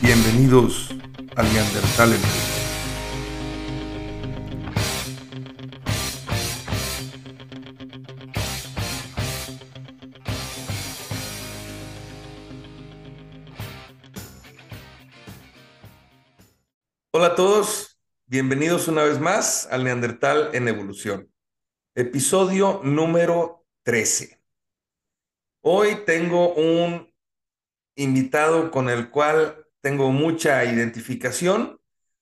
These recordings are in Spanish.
Bienvenidos al Neandertal bienvenidos una vez más al Neandertal en Evolución, episodio número 13. Hoy tengo un invitado con el cual tengo mucha identificación.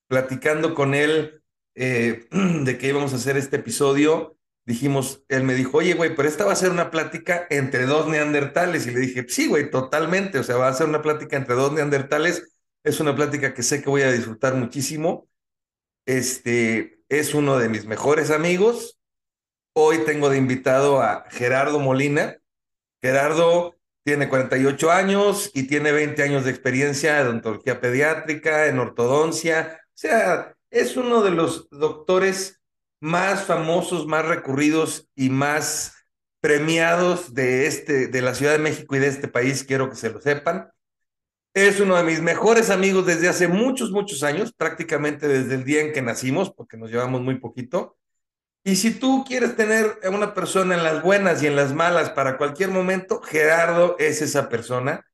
Platicando con él eh, de que íbamos a hacer este episodio, dijimos, él me dijo, oye, güey, pero esta va a ser una plática entre dos neandertales. Y le dije, sí, güey, totalmente. O sea, va a ser una plática entre dos neandertales. Es una plática que sé que voy a disfrutar muchísimo. Este es uno de mis mejores amigos. Hoy tengo de invitado a Gerardo Molina. Gerardo tiene 48 años y tiene 20 años de experiencia en odontología pediátrica, en ortodoncia. O sea, es uno de los doctores más famosos, más recurridos y más premiados de, este, de la Ciudad de México y de este país, quiero que se lo sepan. Es uno de mis mejores amigos desde hace muchos, muchos años, prácticamente desde el día en que nacimos, porque nos llevamos muy poquito. Y si tú quieres tener a una persona en las buenas y en las malas para cualquier momento, Gerardo es esa persona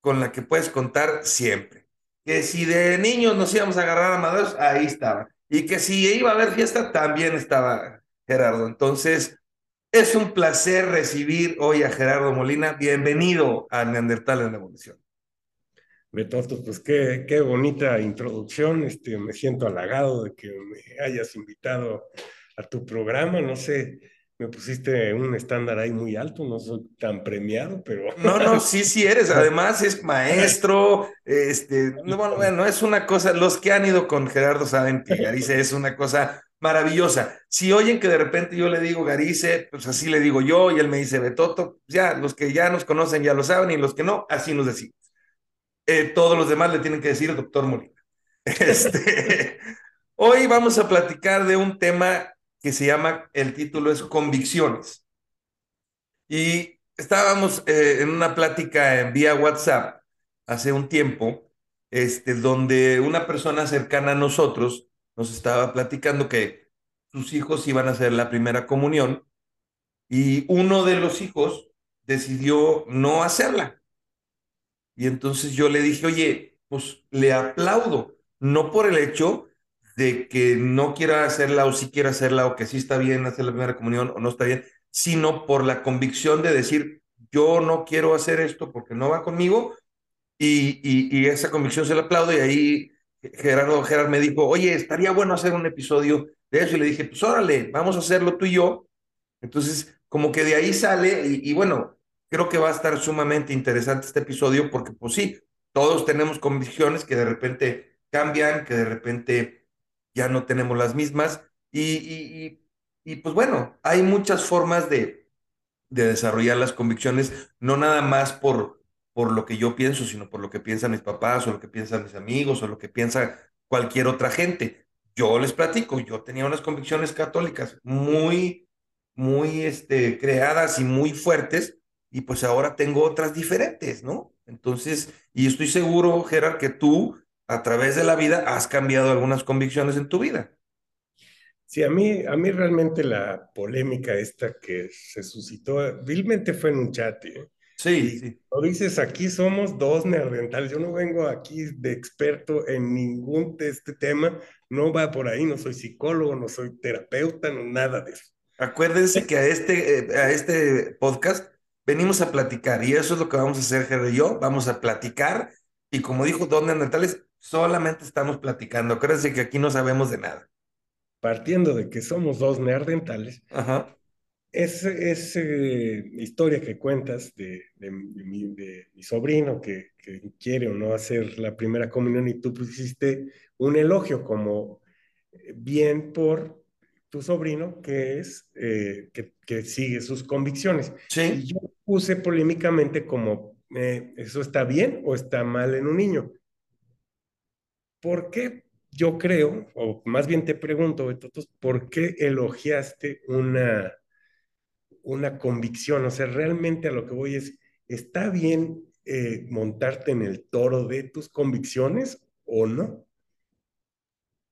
con la que puedes contar siempre. Que si de niños nos íbamos a agarrar a madres, ahí estaba. Y que si iba a haber fiesta, también estaba Gerardo. Entonces, es un placer recibir hoy a Gerardo Molina. Bienvenido a Neandertal en la Evolución. Betoto, pues qué, qué bonita introducción. Este, me siento halagado de que me hayas invitado a tu programa, no sé, me pusiste un estándar ahí muy alto, no soy tan premiado, pero... No, no, sí, sí eres, además es maestro, este, bueno, bueno, es una cosa, los que han ido con Gerardo saben que Garice es una cosa maravillosa. Si oyen que de repente yo le digo Garice, pues así le digo yo, y él me dice Betoto, ya, los que ya nos conocen ya lo saben, y los que no, así nos decimos. Eh, todos los demás le tienen que decir doctor Molina. Este, hoy vamos a platicar de un tema que se llama, el título es Convicciones. Y estábamos eh, en una plática en vía WhatsApp hace un tiempo, este, donde una persona cercana a nosotros nos estaba platicando que sus hijos iban a hacer la primera comunión y uno de los hijos decidió no hacerla. Y entonces yo le dije, oye, pues le aplaudo, no por el hecho de que no quiera hacerla o si quiera hacerla o que sí está bien hacer la primera comunión o no está bien, sino por la convicción de decir, yo no quiero hacer esto porque no va conmigo y, y, esa convicción se la aplaudo y ahí Gerardo Gerard me dijo, oye, estaría bueno hacer un episodio de eso y le dije, pues órale, vamos a hacerlo tú y yo. Entonces, como que de ahí sale y bueno, creo que va a estar sumamente interesante este episodio porque pues sí, todos tenemos convicciones que de repente cambian, que de repente ya no tenemos las mismas. Y, y, pues bueno, hay muchas formas de, de, desarrollar las convicciones, no nada más por, por lo que yo pienso, sino por lo que piensan mis papás o lo que piensan mis amigos o lo que piensa cualquier otra gente. Yo les platico, yo tenía unas convicciones católicas muy, muy este, creadas y muy fuertes, y pues ahora tengo otras diferentes, ¿no? Entonces, y estoy seguro, Gerard, que tú a través de la vida has cambiado algunas convicciones en tu vida. Sí, a mí, a mí realmente la polémica esta que se suscitó, vilmente fue en un chat. ¿eh? Sí, sí. Lo dices, aquí somos dos neandertales. Yo no vengo aquí de experto en ningún de este tema. No va por ahí, no soy psicólogo, no soy terapeuta, no nada de eso. Acuérdense que a este, eh, a este podcast venimos a platicar y eso es lo que vamos a hacer, Jerry y yo. Vamos a platicar y como dijo Don Neandertales, solamente estamos platicando. Acuérdense que aquí no sabemos de nada. Partiendo de que somos dos neandertales, Ajá. esa historia que cuentas de, mi, sobrino que, quiere o no hacer la primera comunión y tú pusiste un elogio como eh, bien por tu sobrino que es eh, que, sigue sus convicciones. Sí. Y yo puse polémicamente como eh, eso está bien o está mal en un niño. ¿Por qué? yo creo, o más bien te pregunto, ¿por qué elogiaste una, una convicción? O sea, realmente a lo que voy es, ¿está bien eh, montarte en el toro de tus convicciones o no?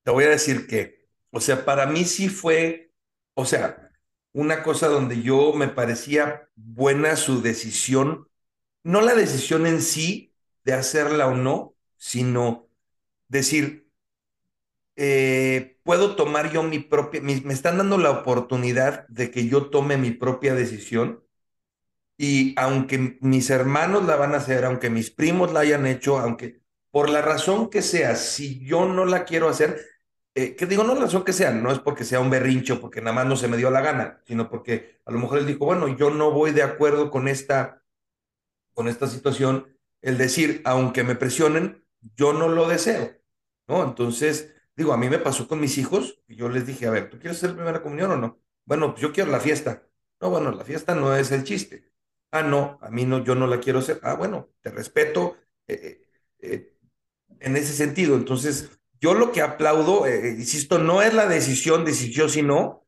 Te voy a decir que, o sea, para mí sí fue, o sea, una cosa donde yo me parecía buena su decisión, no la decisión en sí de hacerla o no, sino decir, eh, puedo tomar yo mi propia, me están dando la oportunidad de que yo tome mi propia decisión y aunque mis hermanos la van a hacer, aunque mis primos la hayan hecho, aunque por la razón que sea, si yo no la quiero hacer, eh, que digo, no la razón que sea, no es porque sea un berrincho, porque nada más no se me dio la gana, sino porque a lo mejor él dijo, bueno, yo no voy de acuerdo con esta, con esta situación, el decir, aunque me presionen, yo no lo deseo, ¿no? Entonces, Digo, a mí me pasó con mis hijos y yo les dije, a ver, ¿tú quieres hacer primera comunión o no? Bueno, pues yo quiero la fiesta. No, bueno, la fiesta no es el chiste. Ah, no, a mí no, yo no la quiero hacer. Ah, bueno, te respeto eh, eh, eh, en ese sentido. Entonces, yo lo que aplaudo, insisto, no es la decisión de si yo sí no,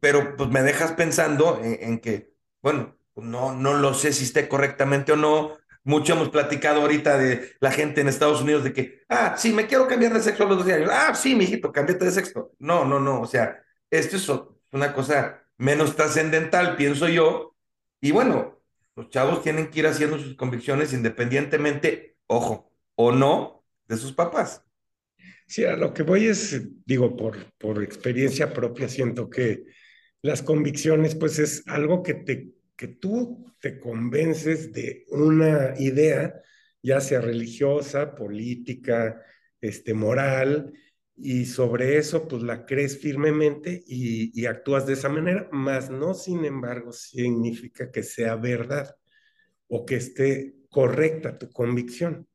pero pues me dejas pensando en, en que, bueno, pues, no, no lo sé si esté correctamente o no, mucho hemos platicado ahorita de la gente en Estados Unidos de que, ah, sí, me quiero cambiar de sexo a los 12 años. Ah, sí, mijito, cámbiate de sexo. No, no, no. O sea, esto es una cosa menos trascendental, pienso yo. Y bueno, los chavos tienen que ir haciendo sus convicciones independientemente, ojo, o no, de sus papás. Sí, a lo que voy es, digo, por, por experiencia propia, siento que las convicciones, pues es algo que te que tú te convences de una idea, ya sea religiosa, política, este, moral, y sobre eso pues la crees firmemente y, y actúas de esa manera, más no, sin embargo, significa que sea verdad o que esté correcta tu convicción.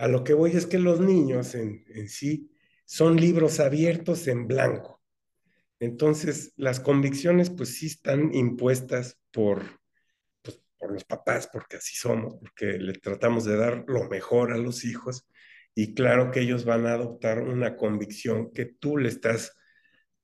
A lo que voy es que los niños en, sí son libros abiertos en blanco. Entonces, las convicciones pues sí están impuestas por, pues, por los papás, porque así somos, porque le tratamos de dar lo mejor a los hijos y claro que ellos van a adoptar una convicción que tú le estás,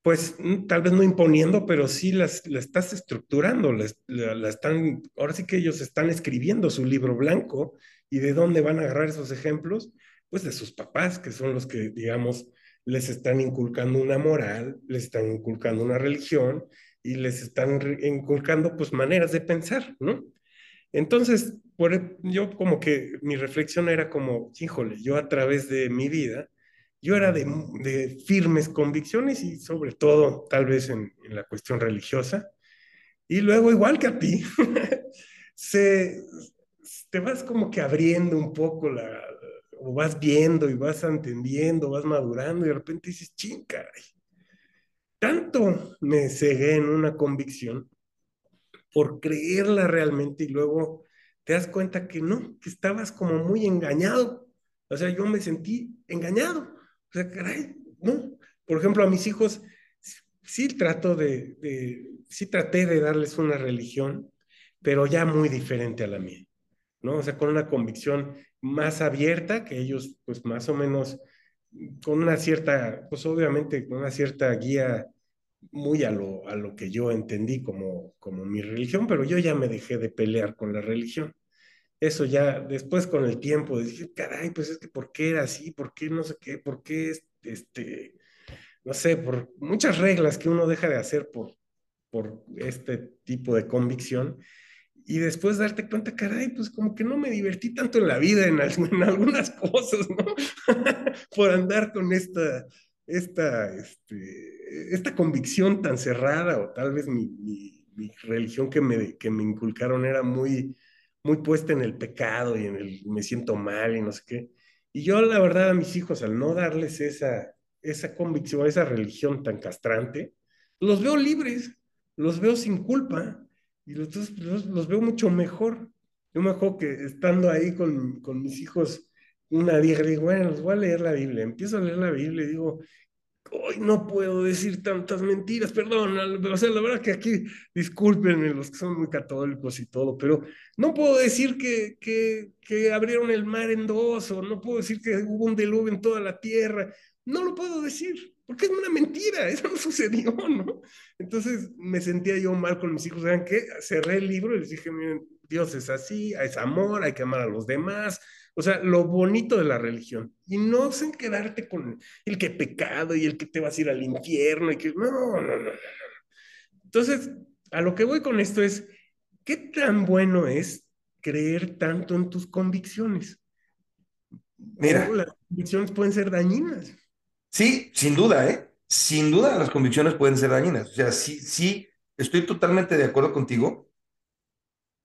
pues tal vez no imponiendo, pero sí las, la estás estructurando, la, la, están, ahora sí que ellos están escribiendo su libro blanco y de dónde van a agarrar esos ejemplos, pues de sus papás, que son los que, digamos, les están inculcando una moral, les están inculcando una religión y les están inculcando pues maneras de pensar, ¿no? Entonces, por, e, yo como que mi reflexión era como, híjole, yo a través de mi vida, yo era de, de firmes convicciones y sobre todo tal vez en, en, la cuestión religiosa. Y luego, igual que a ti, se, te vas como que abriendo un poco la, o vas viendo y vas entendiendo, vas madurando y de repente dices, ching, caray, tanto me cegué en una convicción por creerla realmente y luego te das cuenta que no, que estabas como muy engañado. O sea, yo me sentí engañado. O sea, caray, no. Por ejemplo, a mis hijos sí trato de, de sí traté de darles una religión, pero ya muy diferente a la mía. ¿No? O sea, con una convicción más abierta, que ellos pues más o menos con una cierta, pues obviamente con una cierta guía muy a lo, a lo que yo entendí como, como mi religión, pero yo ya me dejé de pelear con la religión. Eso ya después con el tiempo dije, caray, pues es que ¿por qué era así? ¿Por qué no sé qué? ¿Por qué este, no sé, por muchas reglas que uno deja de hacer por, por este tipo de convicción? Y después darte cuenta, caray, pues como que no me divertí tanto en la vida, en, algunas cosas, ¿no? Por andar con esta, esta, este, esta convicción tan cerrada, o tal vez mi, mi, mi, religión que me, que me inculcaron era muy, muy puesta en el pecado y en el me siento mal y no sé qué. Y yo, la verdad, a mis hijos, al no darles esa, esa convicción, esa religión tan castrante, los veo libres, los veo sin culpa y los, los, los, veo mucho mejor. Yo me acuerdo que estando ahí con, con mis hijos, una día digo, bueno, los voy a leer la Biblia. Empiezo a leer la Biblia y digo, hoy no puedo decir tantas mentiras, perdón, o sea, la verdad que aquí, discúlpenme los que son muy católicos y todo, pero no puedo decir que, que, que abrieron el mar en dos, o no puedo decir que hubo un diluvio en toda la tierra, no lo puedo decir, porque es una mentira, eso no sucedió, ¿no? Entonces me sentía yo mal con mis hijos, ¿saben qué? Cerré el libro y les dije, miren, Dios es así, es amor, hay que amar a los demás, o sea, lo bonito de la religión. Y no sin quedarte con el que pecado y el que te vas a ir al infierno y que no, no, no, no. Entonces, a lo que voy con esto es, ¿qué tan bueno es creer tanto en tus convicciones? Mira. las convicciones pueden ser dañinas. Sí, sin duda, ¿eh? Sin duda las convicciones pueden ser dañinas. O sea, sí, sí, estoy totalmente de acuerdo contigo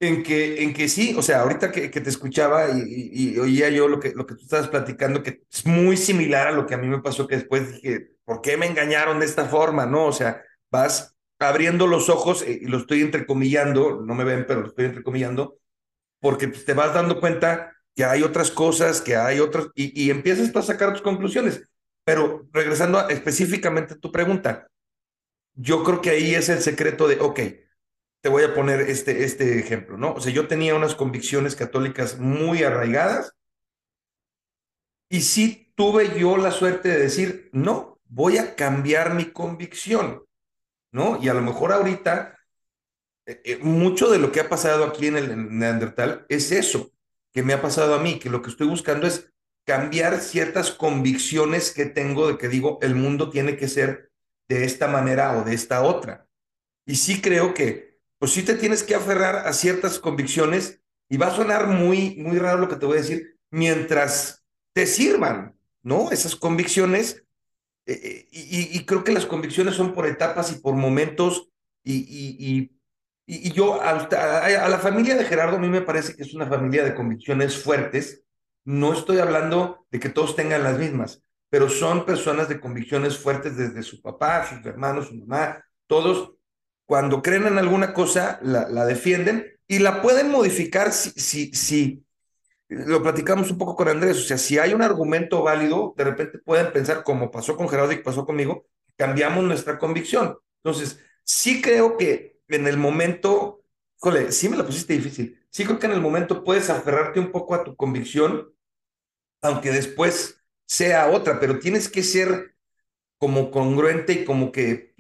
en que, en que sí, o sea, ahorita que, que te escuchaba y, oía yo lo que, lo que tú estabas platicando, que es muy similar a lo que a mí me pasó, que después dije, ¿por qué me engañaron de esta forma? No, o sea, vas abriendo los ojos, eh, y lo estoy entrecomillando, no me ven, pero lo estoy entrecomillando, porque pues, te vas dando cuenta que hay otras cosas, que hay otras, y, y empiezas a sacar tus conclusiones. Pero regresando específicamente a tu pregunta, yo creo que ahí es el secreto de, ok, te voy a poner este, este ejemplo, ¿no? O sea, yo tenía unas convicciones católicas muy arraigadas y sí tuve yo la suerte de decir, no, voy a cambiar mi convicción, ¿no? Y a lo mejor ahorita, eh, eh, mucho de lo que ha pasado aquí en el Neandertal es eso, que me ha pasado a mí, que lo que estoy buscando es cambiar ciertas convicciones que tengo de que digo, el mundo tiene que ser de esta manera o de esta otra. Y sí creo que pues sí te tienes que aferrar a ciertas convicciones y va a sonar muy, muy raro lo que te voy a decir, mientras te sirvan, ¿no? Esas convicciones. Eh, eh, y, creo que las convicciones son por etapas y por momentos y, y yo, a, a, la familia de Gerardo, a mí me parece que es una familia de convicciones fuertes. No estoy hablando de que todos tengan las mismas, pero son personas de convicciones fuertes desde su papá, sus hermanos, su mamá, todos cuando creen en alguna cosa, la, defienden y la pueden modificar si, si, si, lo platicamos un poco con Andrés, o sea, si hay un argumento válido, de repente pueden pensar, como pasó con Gerardo y pasó conmigo, cambiamos nuestra convicción. Entonces, sí creo que en el momento, jole, sí me la pusiste difícil, sí creo que en el momento puedes aferrarte un poco a tu convicción, aunque después sea otra, pero tienes que ser como congruente y como que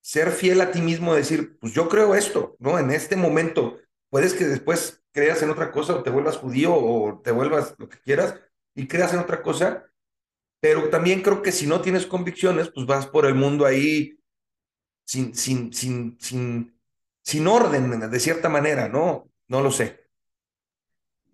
ser fiel a ti mismo, decir, pues yo creo esto, ¿no? En este momento, puedes que después creas en otra cosa o te vuelvas judío o te vuelvas lo que quieras y creas en otra cosa, pero también creo que si no tienes convicciones, pues vas por el mundo ahí sin, sin, sin, sin, sin orden, de cierta manera, ¿no? No lo sé.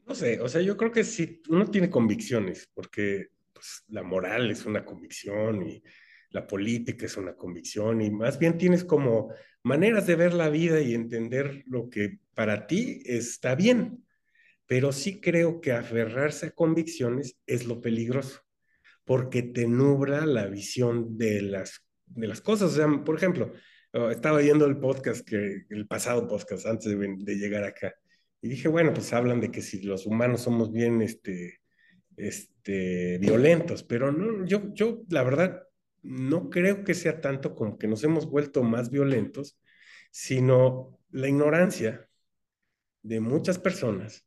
No sé, o sea, yo creo que si uno tiene convicciones, porque pues, la moral es una convicción y la política es una convicción y más bien tienes como maneras de ver la vida y entender lo que para ti está bien. Pero sí creo que aferrarse a convicciones es lo peligroso, porque te nubla la visión de las, de las cosas. O sea, por ejemplo, oh, estaba viendo el podcast, que, el pasado podcast antes de, de llegar acá, y dije, bueno, pues hablan de que si los humanos somos bien este, este, violentos, pero no, yo, yo la verdad no creo que sea tanto como que nos hemos vuelto más violentos, sino la ignorancia de muchas personas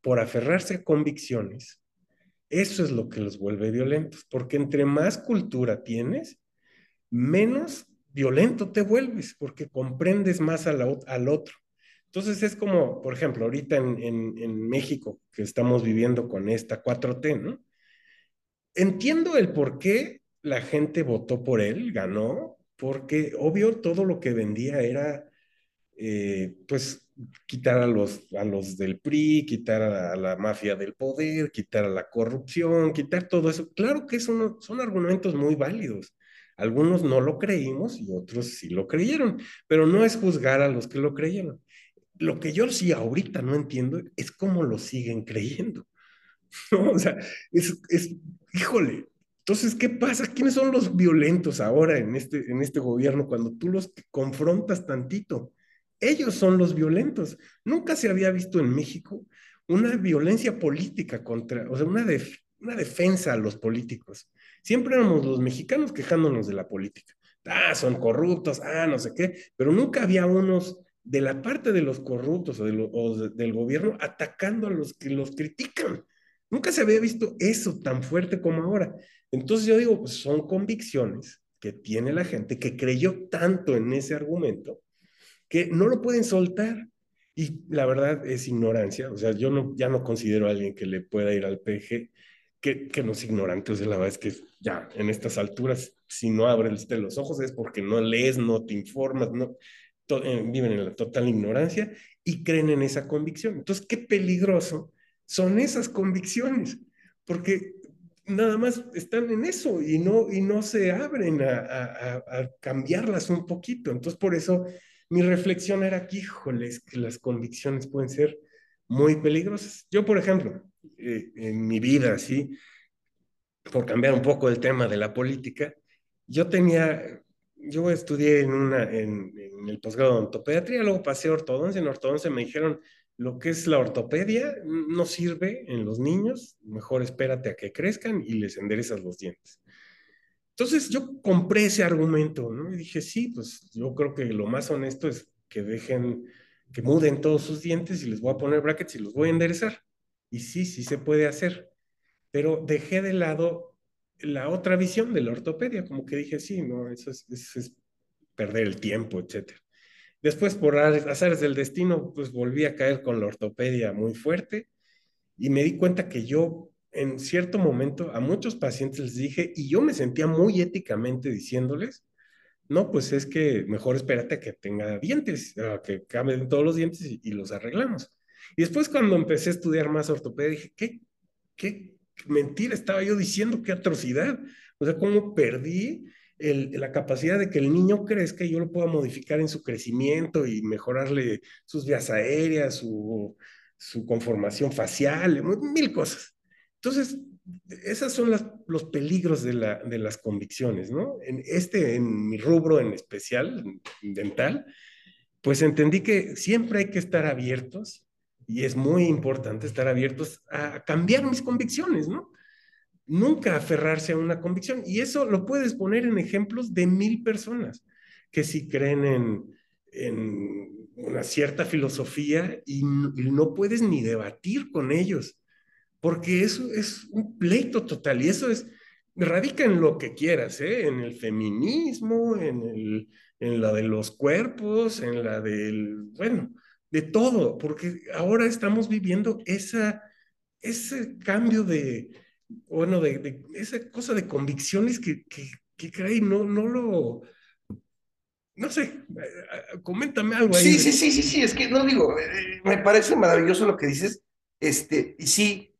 por aferrarse a convicciones. Eso es lo que los vuelve violentos, porque entre más cultura tienes, menos violento te vuelves, porque comprendes más al, otro. Entonces es como, por ejemplo, ahorita en, en México, que estamos viviendo con esta 4T, ¿no? Entiendo el por qué la gente votó por él, ganó, porque obvio todo lo que vendía era, eh, pues, quitar a los, a los del PRI, quitar a la, mafia del poder, quitar a la corrupción, quitar todo eso. Claro que son, son argumentos muy válidos. Algunos no lo creímos y otros sí lo creyeron, pero no es juzgar a los que lo creyeron. Lo que yo sí ahorita no entiendo es cómo lo siguen creyendo. ¿No? O sea, es, es, híjole, entonces, ¿qué pasa? ¿Quiénes son los violentos ahora en este, en este gobierno cuando tú los confrontas tantito? Ellos son los violentos. Nunca se había visto en México una violencia política contra, o sea, una, una defensa a los políticos. Siempre éramos los mexicanos quejándonos de la política. Ah, son corruptos, ah, no sé qué, pero nunca había unos de la parte de los corruptos o, del gobierno atacando a los que los critican. Nunca se había visto eso tan fuerte como ahora. Entonces yo digo, pues son convicciones que tiene la gente que creyó tanto en ese argumento que no lo pueden soltar. Y la verdad es ignorancia. O sea, yo ya no considero a alguien que le pueda ir al PG que, que no es ignorante. O la verdad es que ya en estas alturas, si no abres los ojos es porque no lees, no te informas, no, eh, viven en la total ignorancia y creen en esa convicción. Entonces, qué peligroso son esas convicciones, porque nada más están en eso y no, y no se abren a, a, cambiarlas un poquito. Entonces, por eso mi reflexión era que, híjoles, que las convicciones pueden ser muy peligrosas. Yo, por ejemplo, eh, en mi vida, así, por cambiar un poco el tema de la política, yo tenía, yo estudié en, una, en, en el posgrado de ortopediatría, luego pasé a ortodoncia, en ortodoncia me dijeron, lo que es la ortopedia no sirve en los niños, mejor espérate a que crezcan y les enderezas los dientes. Entonces yo compré ese argumento, ¿no? Y dije, sí, pues yo creo que lo más honesto es que dejen, que muden todos sus dientes y les voy a poner brackets y los voy a enderezar. Y sí, sí se puede hacer. Pero dejé de lado la otra visión de la ortopedia, como que dije, sí, no, eso es, perder el tiempo, etcétera. Después, por azares del destino, pues volví a caer con la ortopedia muy fuerte y me di cuenta que yo en cierto momento a muchos pacientes les dije, y yo me sentía muy éticamente diciéndoles, no, pues es que mejor espérate que tenga dientes, que cambien todos los dientes y, los arreglamos. Y después cuando empecé a estudiar más ortopedia, dije, ¿qué, qué mentira estaba yo diciendo? ¿Qué atrocidad? O sea, ¿cómo perdí la capacidad de que el niño crezca y yo lo pueda modificar en su crecimiento y mejorarle sus vías aéreas, su, su conformación facial, mil cosas. Entonces, esos son los peligros de, la, de, las convicciones, ¿no? En este, en mi rubro en especial, dental, pues entendí que siempre hay que estar abiertos y es muy importante estar abiertos a cambiar mis convicciones, ¿no? nunca aferrarse a una convicción. Y eso lo puedes poner en ejemplos de mil personas que si creen en, una cierta filosofía y no, puedes ni debatir con ellos, porque eso es un pleito total y eso es, radica en lo que quieras, ¿eh? en el feminismo, en, el, en la de los cuerpos, en la del, bueno, de todo, porque ahora estamos viviendo esa, ese cambio de, bueno, de, esa cosa de convicciones que, que, que no, no lo, no sé, eh, eh, coméntame algo ahí. Sí, sí, sí, sí, sí, es que no digo, eh, me parece maravilloso lo que dices, este, y sí,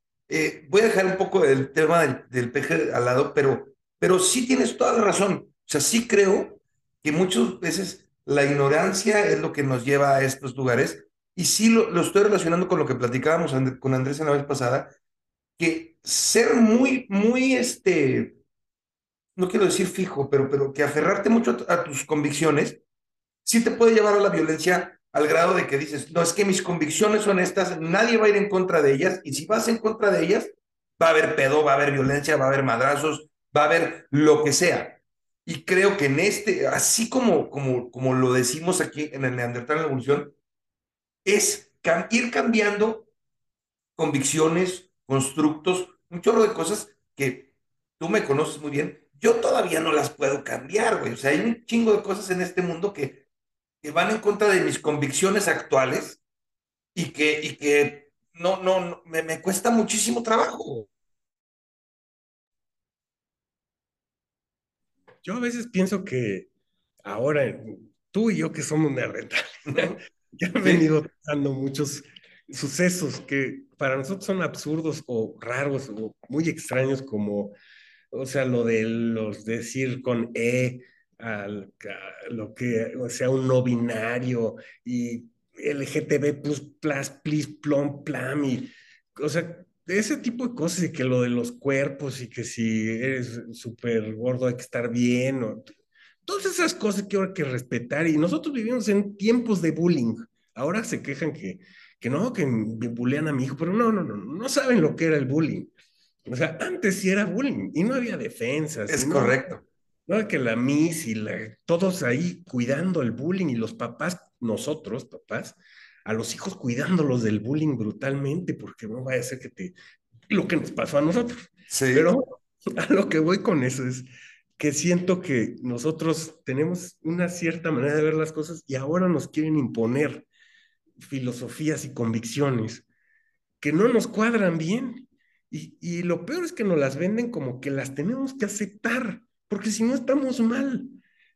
voy a dejar un poco el tema del, del peje al lado, pero, pero sí tienes toda la razón, o sea, sí creo que muchas veces la ignorancia es lo que nos lleva a estos lugares, y sí lo, lo estoy relacionando con lo que platicábamos con Andrés en la vez pasada, que ser muy, muy, este, no quiero decir fijo, pero, pero que aferrarte mucho a, tus convicciones, sí te puede llevar a la violencia al grado de que dices, no, es que mis convicciones son estas, nadie va a ir en contra de ellas, y si vas en contra de ellas, va a haber pedo, va a haber violencia, va a haber madrazos, va a haber lo que sea. Y creo que en este, así como, como, como lo decimos aquí en el Neandertal en la evolución, es ir cambiando convicciones, constructos, un chorro de cosas que tú me conoces muy bien, yo todavía no las puedo cambiar, güey. O sea, hay un chingo de cosas en este mundo que, que van en contra de mis convicciones actuales y que, y que no, no, me, me cuesta muchísimo trabajo. Yo a veces pienso que ahora tú y yo que somos neandertales, ya han venido dando muchos sucesos que para nosotros son absurdos o raros o muy extraños como, o sea, lo de los decir con E, al, lo que o sea un no binario y LGTB plus, plus, please, plom, plam, y, o sea, ese tipo de cosas y que lo de los cuerpos y que si eres súper gordo hay que estar bien, o, todas esas cosas que hay que respetar y nosotros vivimos en tiempos de bullying. Ahora se quejan que que no, que bullean a mi hijo, pero no, no, no, no saben lo que era el bullying. O sea, antes sí era bullying y no había defensas. Es no, correcto. No, que la Miss y la, todos ahí cuidando el bullying y los papás, nosotros, papás, a los hijos cuidándolos del bullying brutalmente, porque no vaya a ser que te. lo que nos pasó a nosotros. Sí. Pero a lo que voy con eso es que siento que nosotros tenemos una cierta manera de ver las cosas y ahora nos quieren imponer filosofías y convicciones que no nos cuadran bien. Y, y, lo peor es que nos las venden como que las tenemos que aceptar, porque si no estamos mal.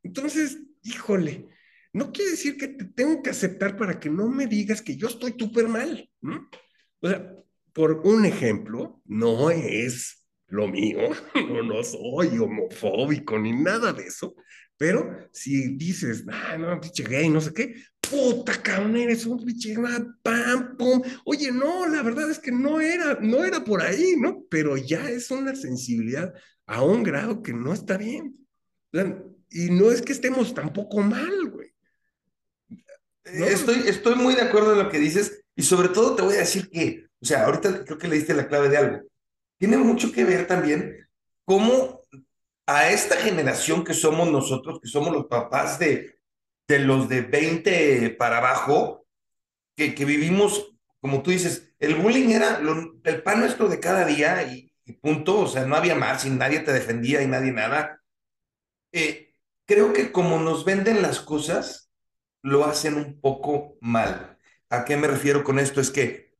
Entonces, híjole, no quiere decir que te tengo que aceptar para que no me digas que yo estoy súper mal. O sea, por un ejemplo, no es lo mío, no, soy homofóbico ni nada de eso, pero si dices, ah, no, pinche gay, no sé qué, puta cabrón, eres un pinche, pam, pum. Oye, no, la verdad es que no era, no era por ahí, ¿no? Pero ya es una sensibilidad a un grado que no está bien. Y no es que estemos tampoco mal. ¿No? Estoy, estoy muy de acuerdo en lo que dices y sobre todo te voy a decir que, o sea, ahorita creo que le diste la clave de algo. Tiene mucho que ver también cómo a esta generación que somos nosotros, que somos los papás de, de los de 20 para abajo, que, que vivimos, como tú dices, el bullying era lo, el pan nuestro de cada día y, y, punto, o sea, no había más y nadie te defendía y nadie nada. Eh, creo que como nos venden las cosas, lo hacen un poco mal. ¿A qué me refiero con esto? Es que,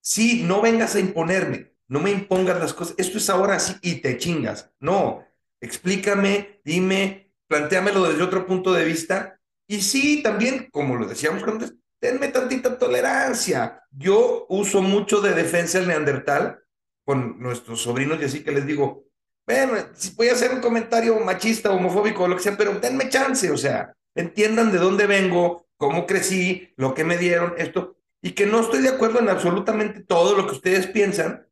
sí, no vengas a imponerme, no me impongas las cosas, esto es ahora así y te chingas. No, explícame, dime, planteamelo desde otro punto de vista. Y sí, también, como lo decíamos antes, denme tantita tolerancia. Yo uso mucho de defensa el neandertal con nuestros sobrinos y así que les digo, bueno, si voy a hacer un comentario machista, homofóbico o lo que sea, pero denme chance, o sea, entiendan de dónde vengo, cómo crecí, lo que me dieron, esto, y que no estoy de acuerdo en absolutamente todo lo que ustedes piensan.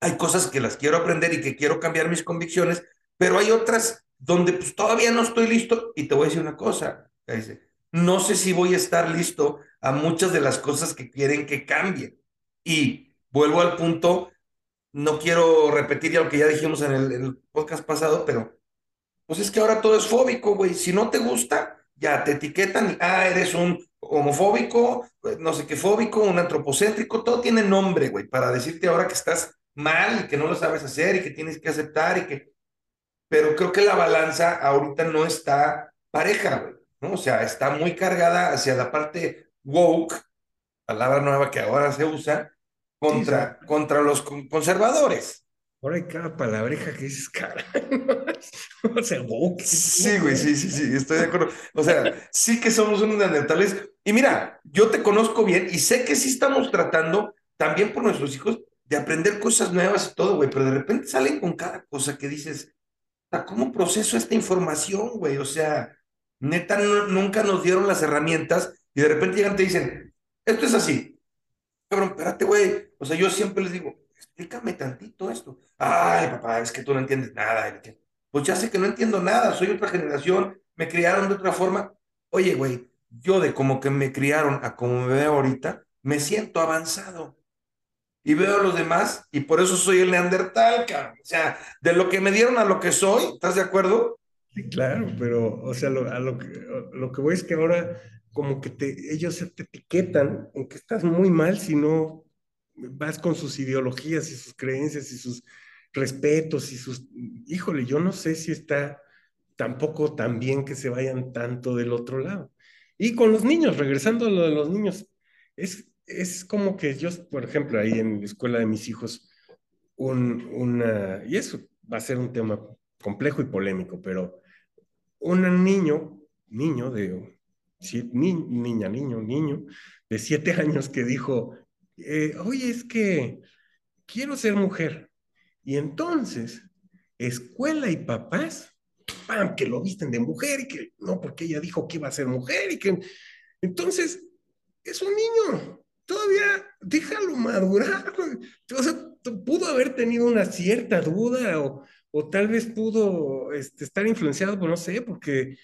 Hay cosas que las quiero aprender y que quiero cambiar mis convicciones, pero hay otras donde pues todavía no estoy listo y te voy a decir una cosa, dice, no sé si voy a estar listo a muchas de las cosas que quieren que cambien. Y vuelvo al punto, no quiero repetir ya lo que ya dijimos en el, en el podcast pasado, pero pues es que ahora todo es fóbico, güey. Si no te gusta, ya te etiquetan, ah, eres un homofóbico, no sé qué fóbico, un antropocéntrico, todo tiene nombre, güey, para decirte ahora que estás mal y que no lo sabes hacer y que tienes que aceptar y que... Pero creo que la balanza ahorita no está pareja, güey, ¿no? O sea, está muy cargada hacia la parte woke, palabra nueva que ahora se usa, contra, sí, contra los conservadores. Ahora hay cada palabreja que dices, cara. o sea, woke. Sí, güey, sí, sí, sí, estoy de acuerdo. O sea, sí que somos unos neandertales. Y mira, yo te conozco bien y sé que sí estamos tratando, también por nuestros hijos, de aprender cosas nuevas y todo, güey, pero de repente salen con cada cosa que dices, ¿cómo proceso esta información, güey? O sea, neta, no, nunca nos dieron las herramientas y de repente llegan y te dicen, esto es así. Cabrón, espérate, güey. O sea, yo siempre les digo, explícame tantito esto. Ay, papá, es que tú no entiendes nada. Pues ya sé que no entiendo nada, soy otra generación, me criaron de otra forma. Oye, güey, yo de como que me criaron a como me veo ahorita, me siento avanzado. Y veo a los demás y por eso soy el neandertal, cabrón. O sea, de lo que me dieron a lo que soy, ¿estás de acuerdo? Sí, claro, pero, o sea, lo, lo que voy es que ahora como que te, ellos te etiquetan en que estás muy mal si no vas con sus ideologías y sus creencias y sus respetos y sus... Híjole, yo no sé si está tampoco tan bien que se vayan tanto del otro lado. Y con los niños, regresando a lo de los niños, es, es como que yo, por ejemplo, ahí en la escuela de mis hijos, un, una, y eso va a ser un tema complejo y polémico, pero un niño, niño de, ni, niña, niño, niño, de siete años que dijo, eh, oye, es que quiero ser mujer. Y entonces, escuela y papás, ¡pam! que lo visten de mujer y que no, porque ella dijo que iba a ser mujer y que... Entonces, es un niño, todavía déjalo madurar. O sea, pudo haber tenido una cierta duda o, o tal vez pudo este, estar influenciado, por no sé, porque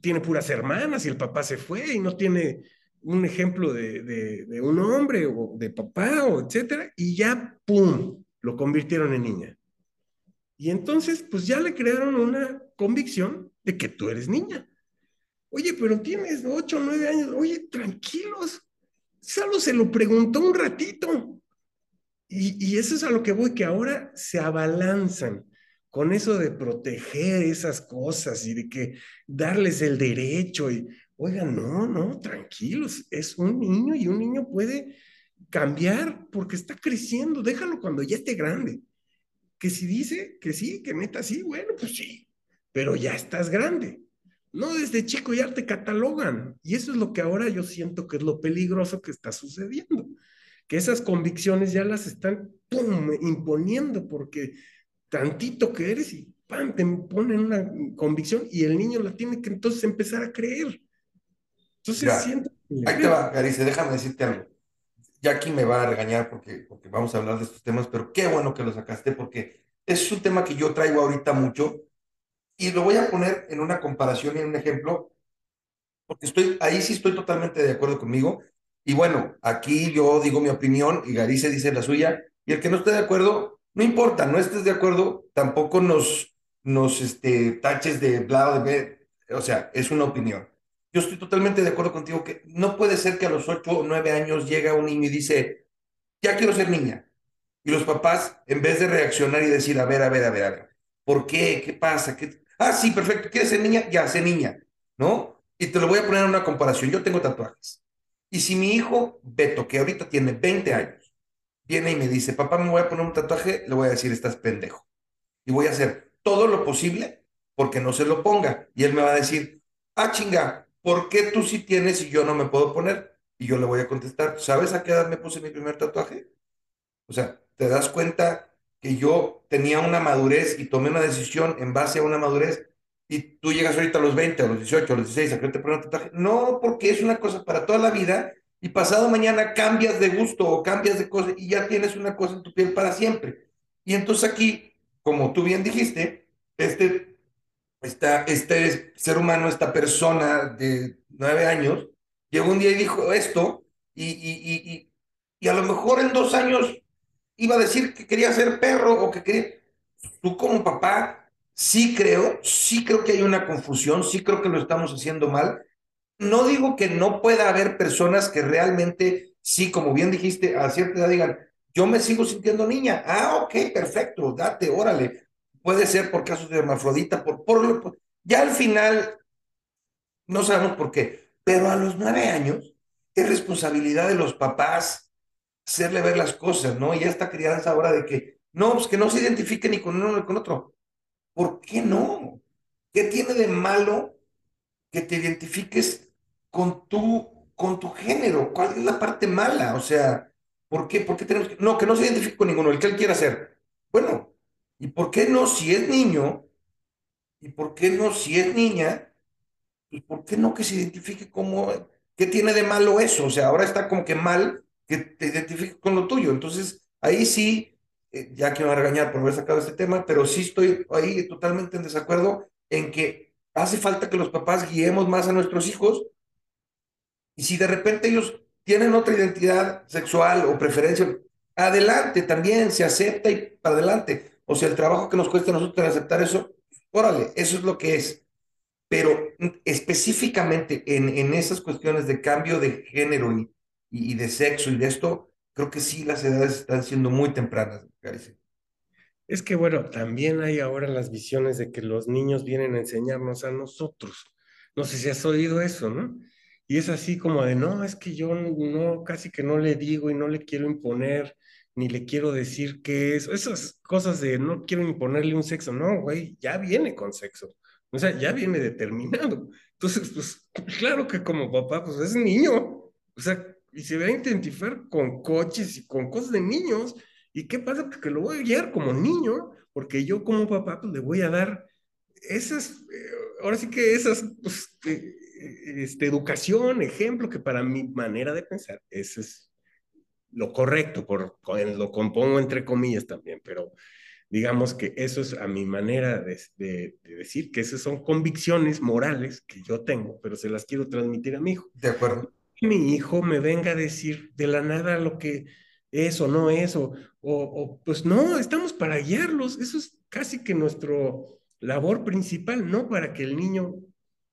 tiene puras hermanas y el papá se fue y no tiene un ejemplo de, un hombre o de papá o etcétera, y ya, ¡pum!, lo convirtieron en niña. Y entonces, pues ya le crearon una convicción de que tú eres niña. Oye, pero tienes ocho o años. Oye, tranquilos. Solo se lo preguntó un ratito. Y, y, eso es a lo que voy, que ahora se abalanzan con eso de proteger esas cosas y de que darles el derecho. Y, oigan, no, no, tranquilos. Es un niño y un niño puede cambiar porque está creciendo. Déjalo cuando ya esté grande que si dice que sí, que meta sí, bueno, pues sí, pero ya estás grande. No desde chico ya te catalogan. Y eso es lo que ahora yo siento que es lo peligroso que está sucediendo. Que esas convicciones ya las están pum, imponiendo porque tantito que eres y pam, te ponen una convicción y el niño la tiene que entonces empezar a creer. Entonces siento... Ahí te va, Garice, déjame decirte algo. Jackie me va a regañar porque, porque vamos a hablar de estos temas, pero qué bueno que lo sacaste porque es un tema que yo traigo ahorita mucho y lo voy a poner en una comparación y en un ejemplo, porque estoy, ahí sí estoy totalmente de acuerdo conmigo. Y bueno, aquí yo digo mi opinión y Garice dice la suya, y el que no esté de acuerdo, no importa, no estés de acuerdo, tampoco nos, nos este, taches de bla, de, o sea, es una opinión yo estoy totalmente de acuerdo contigo que no puede ser que a los 8 o 9 años llega un niño y dice, ya quiero ser niña. Y los papás, en vez de reaccionar y decir, a ver, a ver, a ver, a ver, ¿por qué? ¿Qué pasa? ¿Qué... Ah, sí, perfecto, ¿quieres ser niña? Ya, sé niña, ¿no? Y te lo voy a poner en una comparación. Yo tengo tatuajes. Y si mi hijo, Beto, que ahorita tiene 20 años, viene y me dice, papá, me voy a poner un tatuaje, le voy a decir, estás pendejo. Y voy a hacer todo lo posible porque no se lo ponga. Y él me va a decir, ah, chinga, ¿por qué tú sí tienes y yo no me puedo poner? Y yo le voy a contestar, ¿sabes a qué edad me puse mi primer tatuaje? O sea, ¿te das cuenta que yo tenía una madurez y tomé una decisión en base a una madurez y tú llegas ahorita a los 20, a los 18, a los 16, ¿a qué te pones un tatuaje? No, porque es una cosa para toda la vida y pasado mañana cambias de gusto o cambias de cosa y ya tienes una cosa en tu piel para siempre. Y entonces aquí, como tú bien dijiste, este este ser humano, esta persona de nueve años, llegó un día y dijo esto, y, y, y, y, a lo mejor en dos años iba a decir que quería ser perro o que quería... Tú como papá, sí creo, sí creo que hay una confusión, sí creo que lo estamos haciendo mal. No digo que no pueda haber personas que realmente, sí, como bien dijiste, a cierta edad digan, yo me sigo sintiendo niña. Ah, ok, perfecto, date, órale puede ser por casos de hermafrodita, por, por, ya al final, no sabemos por qué, pero a los nueve años es responsabilidad de los papás hacerle ver las cosas, ¿no? Y esta crianza ahora de que, no, pues que no se identifique ni con uno ni con otro. ¿Por qué no? ¿Qué tiene de malo que te identifiques con tu, con tu género? ¿Cuál es la parte mala? O sea, ¿por qué? ¿Por qué tenemos que.? No, que no se identifique con ninguno, el que él quiera ser. Bueno, ¿Y por qué no si es niño? ¿Y por qué no si es niña? ¿Y por qué no que se identifique como, qué tiene de malo eso? O sea, ahora está como que mal que te identifique con lo tuyo. Entonces, ahí sí, eh, ya quiero a regañar por haber sacado este tema, pero sí estoy ahí totalmente en desacuerdo en que hace falta que los papás guiemos más a nuestros hijos. Y si de repente ellos tienen otra identidad sexual o preferencia, adelante también, se acepta y para adelante o sea, el trabajo que nos cuesta a nosotros aceptar eso, órale, eso es lo que es. Pero específicamente en, en esas cuestiones de cambio de género y, y, de sexo y de esto, creo que sí las edades están siendo muy tempranas. Es que bueno, también hay ahora las visiones de que los niños vienen a enseñarnos a nosotros. No sé si has oído eso, ¿no? Y es así como de, no, es que yo no, casi que no le digo y no le quiero imponer ni le quiero decir qué es, esas cosas de no quiero imponerle un sexo, no, güey, ya viene con sexo, o sea, ya viene determinado. Entonces, pues claro que como papá, pues es niño, o sea, y se va a identificar con coches y con cosas de niños, ¿y qué pasa? Porque lo voy a guiar como niño, porque yo como papá, pues le voy a dar esas, eh, ahora sí que esas, pues, eh, este, educación, ejemplo, que para mi manera de pensar, ese es lo correcto, por, lo compongo entre comillas también, pero digamos que eso es a mi manera de, decir que esas son convicciones morales que yo tengo, pero se las quiero transmitir a mi hijo. De acuerdo. Que mi hijo me venga a decir de la nada lo que eso, no eso, o, o pues no, estamos para guiarlos, eso es casi que nuestro labor principal, no para que el niño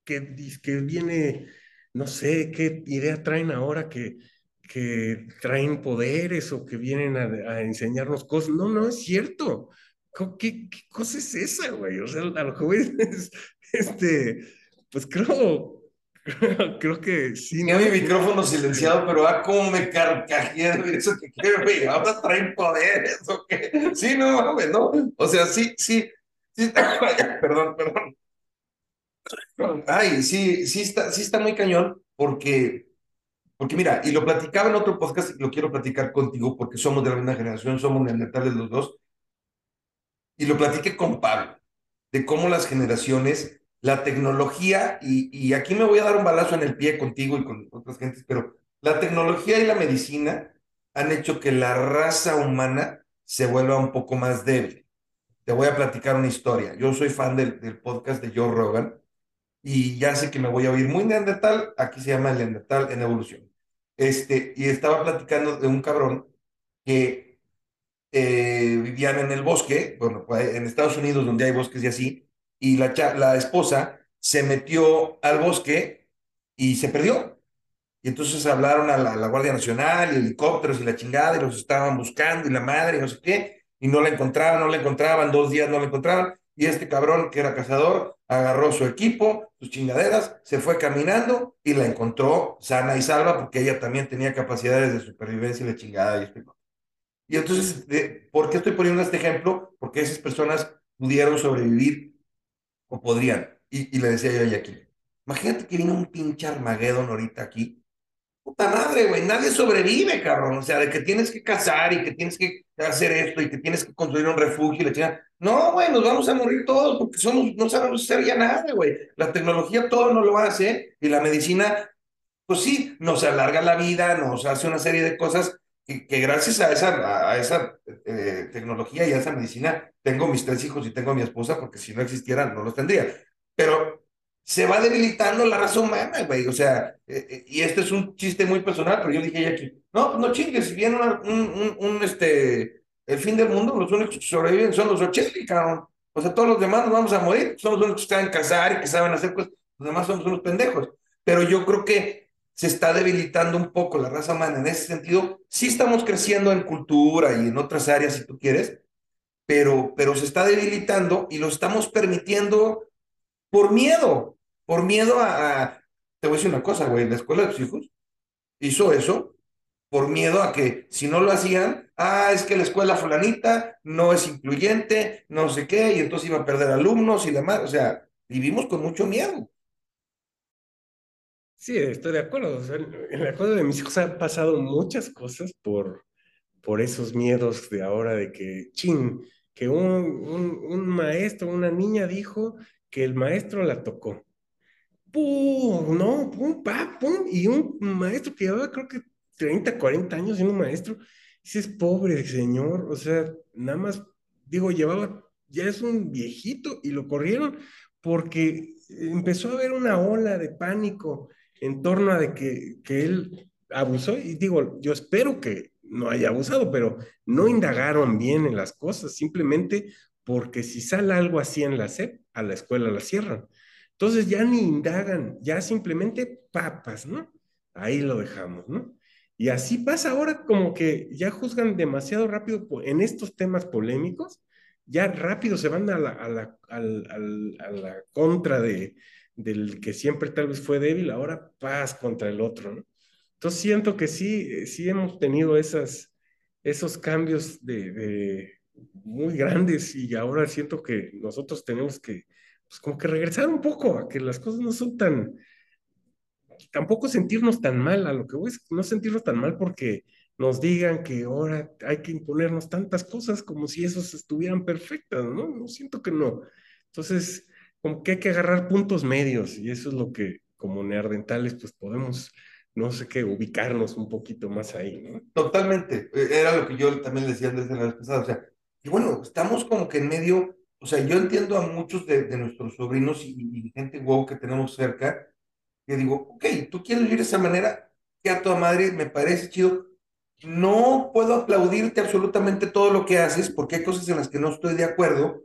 que, que viene, no sé qué idea traen ahora que, que traen poderes o que vienen a, a enseñarnos cosas, no, no es cierto. ¿Qué, ¿Qué, cosa es esa, güey? O sea, a lo que voy es, este, pues creo, Creo que sí. Tenía mi micrófono silenciado, pero ah, cómo me carcajeé eso que quiero, güey. Ahora traen poderes, ¿o qué? Sí, no, mames, no. O sea, sí, sí. sí perdón, perdón. Ay, sí, sí está, sí está muy cañón, porque, porque mira, y lo platicaba en otro podcast y lo quiero platicar contigo porque somos de la misma generación, somos neandertales los dos. Y lo platiqué con Pablo, de cómo las generaciones la tecnología, y, y, aquí me voy a dar un balazo en el pie contigo y con otras gentes, pero la tecnología y la medicina han hecho que la raza humana se vuelva un poco más débil. Te voy a platicar una historia. Yo soy fan del, del podcast de Joe Rogan y ya sé que me voy a oír muy neandertal, aquí se llama neandertal en evolución. Este, y estaba platicando de un cabrón que eh, vivían en el bosque, bueno, pues, en Estados Unidos donde hay bosques y así, y la, la esposa se metió al bosque y se perdió. Y entonces hablaron a la, Guardia Nacional y helicópteros y la chingada y los estaban buscando y la madre y no sé qué, y no la encontraban, no la encontraban, dos días no la encontraban. Y este cabrón que era cazador agarró su equipo, sus chingaderas, se fue caminando y la encontró sana y salva porque ella también tenía capacidades de supervivencia y de chingada. Y, y entonces, ¿por qué estoy poniendo este ejemplo? Porque esas personas pudieron sobrevivir o podrían. Y, y le decía yo a Jackie, imagínate que viene un pinche Armagedón ahorita aquí. Puta madre, güey, nadie sobrevive, cabrón. O sea, de que tienes que cazar y que tienes que hacer esto y que tienes que construir un refugio y la chingada. No, güey, nos vamos a morir todos porque somos, no sabemos hacer ya nada, güey. La tecnología todo no lo hace y la medicina, pues sí, nos alarga la vida, nos hace una serie de cosas que, que gracias a esa, a esa eh, tecnología y a esa medicina tengo mis tres hijos y tengo a mi esposa, porque si no existieran, no los tendría. Pero se va debilitando la raza humana, güey. O sea, eh, eh, y este es un chiste muy personal, pero yo dije ya aquí, no, pues no chingues, si viene un, un, este, el fin del mundo, los únicos que sobreviven son los Ocheli, cabrón. O sea, todos los demás nos vamos a morir, son los únicos que saben cazar y que saben hacer cosas, los demás somos unos pendejos. Pero yo creo que se está debilitando un poco la raza humana en ese sentido. Sí estamos creciendo en cultura y en otras áreas, si tú quieres, pero, pero se está debilitando y lo estamos permitiendo por miedo, por miedo a, te voy a decir una cosa, güey, la escuela de tus hijos hizo eso por miedo a que si no lo hacían, ah, es que la escuela fulanita no es incluyente, no sé qué, y entonces iba a perder alumnos y demás, o sea, vivimos con mucho miedo. Sí, estoy de acuerdo. en el acuerdo de mis hijos han pasado muchas cosas por, por esos miedos de ahora de que, ching, que un, un, maestro, una niña dijo que el maestro la tocó. ¡Pum! No, pum, pa, pum. Y un maestro que llevaba creo que 30, 40 años siendo maestro, es pobre señor, o sea, nada más, digo, llevaba, ya es un viejito y lo corrieron porque empezó a haber una ola de pánico en torno a de que, que él abusó y digo, yo espero que no haya abusado, pero no indagaron bien en las cosas, simplemente porque si sale algo así en la SEP, a la escuela la cierran. Entonces ya ni indagan, ya simplemente papas, ¿no? Ahí lo dejamos, ¿no? Y así pasa ahora como que ya juzgan demasiado rápido en estos temas polémicos, ya rápido se van a la, contra de, del que siempre tal vez fue débil, ahora paz contra el otro, ¿no? Entonces siento que sí, sí hemos tenido esas, esos cambios de, muy grandes y ahora siento que nosotros tenemos que, pues como que regresar un poco a que las cosas no son tan, tampoco sentirnos tan mal, a lo que voy es no sentirnos tan mal porque nos digan que ahora hay que imponernos tantas cosas como si esos estuvieran perfectas, ¿no? No siento que no. Entonces, como que hay que agarrar puntos medios y eso es lo que como neardentales pues podemos no sé qué, ubicarnos un poquito más ahí, ¿no? Totalmente, e, era lo que yo también decía desde la vez pasada, o sea, y bueno, estamos como que en medio, o sea, yo entiendo a muchos de, nuestros sobrinos y, gente wow que tenemos cerca, que digo, ok, tú quieres vivir de esa manera, que a tu madre me parece chido, no puedo aplaudirte absolutamente todo lo que haces porque hay cosas en las que no estoy de acuerdo,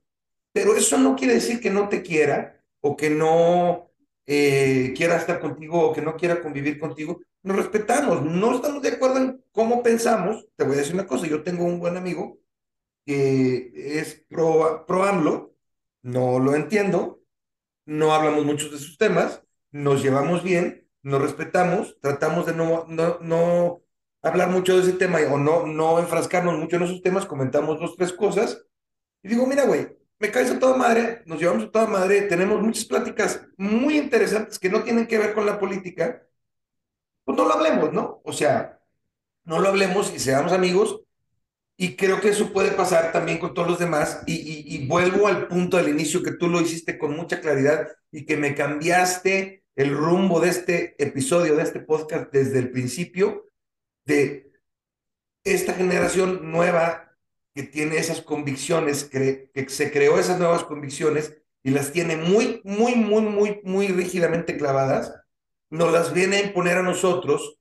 pero eso no quiere decir que no te quiera o que no eh, quiera estar contigo o que no quiera convivir contigo. Nos respetamos, no estamos de acuerdo en cómo pensamos. Te voy a decir una cosa, yo tengo un buen amigo que es pro, no lo entiendo, no hablamos muchos de sus temas, nos llevamos bien, nos respetamos, tratamos de no, no, no hablar mucho de ese tema o no, no enfrascarnos mucho en esos temas, comentamos dos, tres cosas. Y digo, mira, güey, me caes a toda madre, nos llevamos a toda madre, tenemos muchas pláticas muy interesantes que no tienen que ver con la política. Pues no lo hablemos, ¿no? O sea, no lo hablemos y seamos amigos. Y creo que eso puede pasar también con todos los demás. Y, y, vuelvo al punto del inicio que tú lo hiciste con mucha claridad y que me cambiaste el rumbo de este episodio, de este podcast desde el principio de esta generación nueva que tiene esas convicciones, que, que se creó esas nuevas convicciones y las tiene muy, muy, muy, muy, muy rígidamente clavadas, nos las viene a imponer a nosotros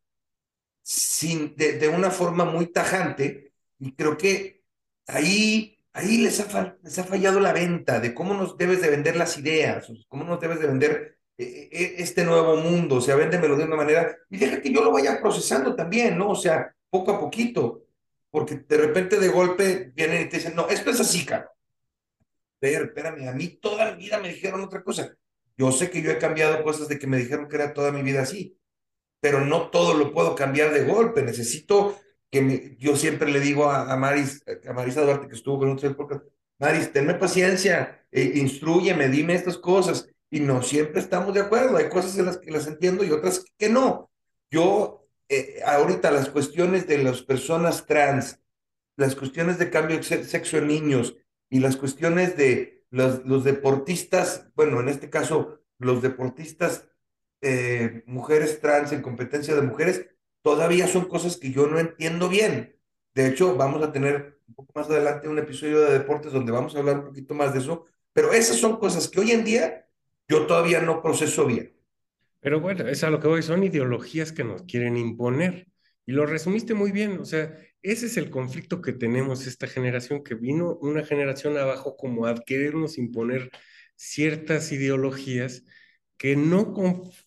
sin, de, de una forma muy tajante y creo que ahí, ahí les ha, les ha fallado la venta de cómo nos debes de vender las ideas, cómo nos debes de vender este nuevo mundo, o sea, véndemelo de una manera y deja que yo lo vaya procesando también, ¿no? O sea, poco a poquito, porque de repente de golpe vienen y te dicen, no, esto es así, cara. Pero, espérame, a mí toda la vida me dijeron otra cosa. Yo sé que yo he cambiado cosas de que me dijeron que era toda mi vida así, pero no todo lo puedo cambiar de golpe. Necesito yo siempre le digo a, a Maris, a Marisa Duarte que estuvo con nosotros, porque Maris, tenme paciencia, eh, instruyeme, dime estas cosas y no siempre estamos de acuerdo. Hay cosas en las que las entiendo y otras que no. Yo, eh, ahorita las cuestiones de las personas trans, las cuestiones de cambio de sexo en niños y las cuestiones de los, los deportistas, bueno, en este caso, los deportistas eh, mujeres trans en competencia de mujeres, todavía son cosas que yo no entiendo bien. De hecho, vamos a tener un poco más adelante un episodio de deportes donde vamos a hablar un poquito más de eso, pero esas son cosas que hoy en día yo todavía no proceso bien. Pero bueno, es a lo que voy, son ideologías que nos quieren imponer. Y lo resumiste muy bien, o sea, ese es el conflicto que tenemos esta generación, que vino una generación abajo como a querernos imponer ciertas ideologías que no,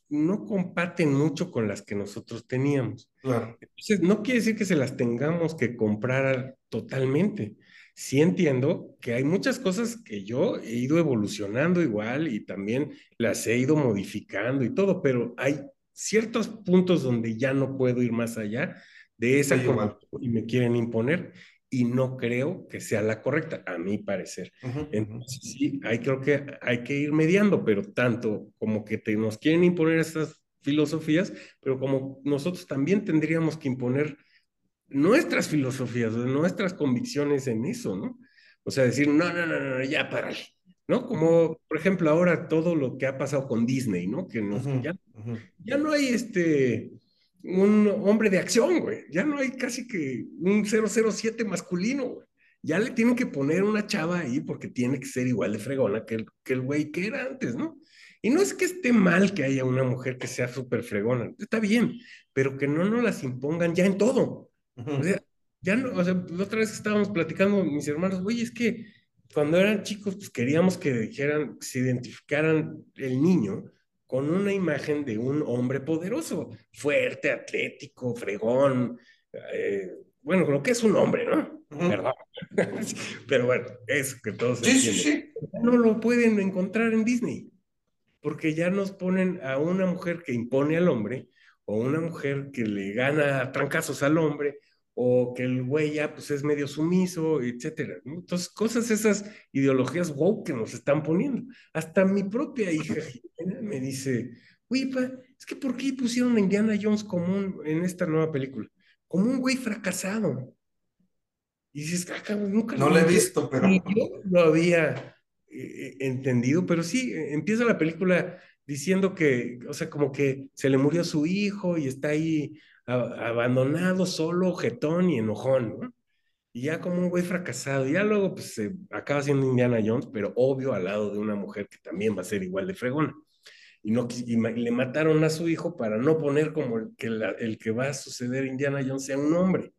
no compaten mucho con las que nosotros teníamos. Claro. Entonces, no quiere decir que se las tengamos que comprar totalmente, sí entiendo que hay muchas cosas que yo he ido evolucionando igual y también las he ido modificando y todo, pero hay ciertos puntos donde ya no puedo ir más allá de esa y me quieren imponer y no creo que sea la correcta, a mi parecer. Uh -huh, Entonces, sí, hay, creo que hay que ir mediando, pero tanto como que te, nos quieren imponer estas filosofías, pero como nosotros también tendríamos que imponer nuestras filosofías, nuestras convicciones en eso, ¿no? O sea, decir, no, no, no, no, ya párale, ¿no? Como, por ejemplo, ahora todo lo que ha pasado con Disney, ¿no? Que nos, uh -huh, ya, ya no hay este, un hombre de acción, güey. Ya no hay casi que un 007 masculino, güey. Ya le tienen que poner una chava ahí porque tiene que ser igual de fregona que el, que el güey que era antes, ¿no? Y no es que esté mal que haya una mujer que sea súper fregona, está bien, pero que no nos las impongan ya en todo. O sea, ya no, o sea, la otra vez estábamos platicando mis hermanos, güey, es que cuando eran chicos, pues queríamos que dijeran, se identificaran el niño con una imagen de un hombre poderoso, fuerte, atlético, fregón, eh, bueno, lo que es un hombre, ¿no? Uh -huh. Perdón. Pero bueno, eso que todos sí, sí, sí. No lo pueden encontrar en Disney, porque ya nos ponen a una mujer que impone al hombre, o una mujer que le gana trancazos al hombre, o que el güey ya pues es medio sumiso, etcétera. ¿no? Entonces, cosas esas ideologías wow que nos están poniendo. Hasta mi propia hija me dice, pa, es que ¿por qué pusieron a Indiana Jones como un, en esta nueva película? Como un güey fracasado. Y dices, ah, cabrón, nunca no lo he visto, pero... Yo lo había eh, entendido, pero sí, empieza la película diciendo que, o sea, como que se le murió su hijo y está ahí abandonado, solo, jetón y enojón, ¿no? Y ya como un güey fracasado, y ya luego pues se acaba siendo Indiana Jones, pero obvio al lado de una mujer que también va a ser igual de fregona. Y, no, y le mataron a su hijo para no poner como el que, la, el que va a suceder Indiana Jones sea un hombre,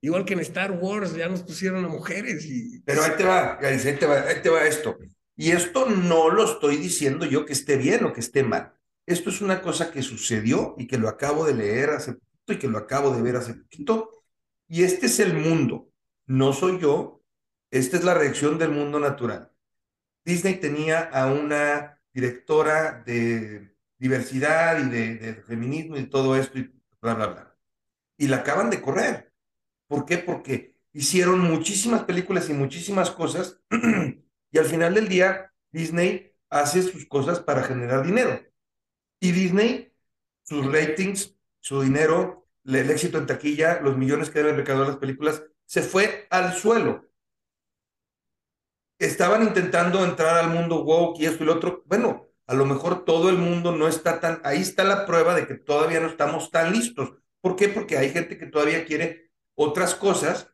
Igual que en Star Wars, ya nos pusieron a mujeres y... Pero ahí te va, ahí te va, ahí te va esto. Y esto no lo estoy diciendo yo que esté bien o que esté mal. Esto es una cosa que sucedió y que lo acabo de leer hace y que lo acabo de ver hace poquito. Y este es el mundo, no soy yo. Esta es la reacción del mundo natural. Disney tenía a una directora de diversidad y de, feminismo y todo esto y bla, bla, bla. Y la acaban de correr. ¿Por qué? Porque hicieron muchísimas películas y muchísimas cosas y al final del día Disney hace sus cosas para generar dinero. Y Disney, sus ratings, su dinero, el éxito en taquilla, los millones que deben recaudar las películas, se fue al suelo. Estaban intentando entrar al mundo woke y esto y lo otro. Bueno, a lo mejor todo el mundo no está tan, ahí está la prueba de que todavía no estamos tan listos. ¿Por qué? Porque hay gente que todavía quiere otras cosas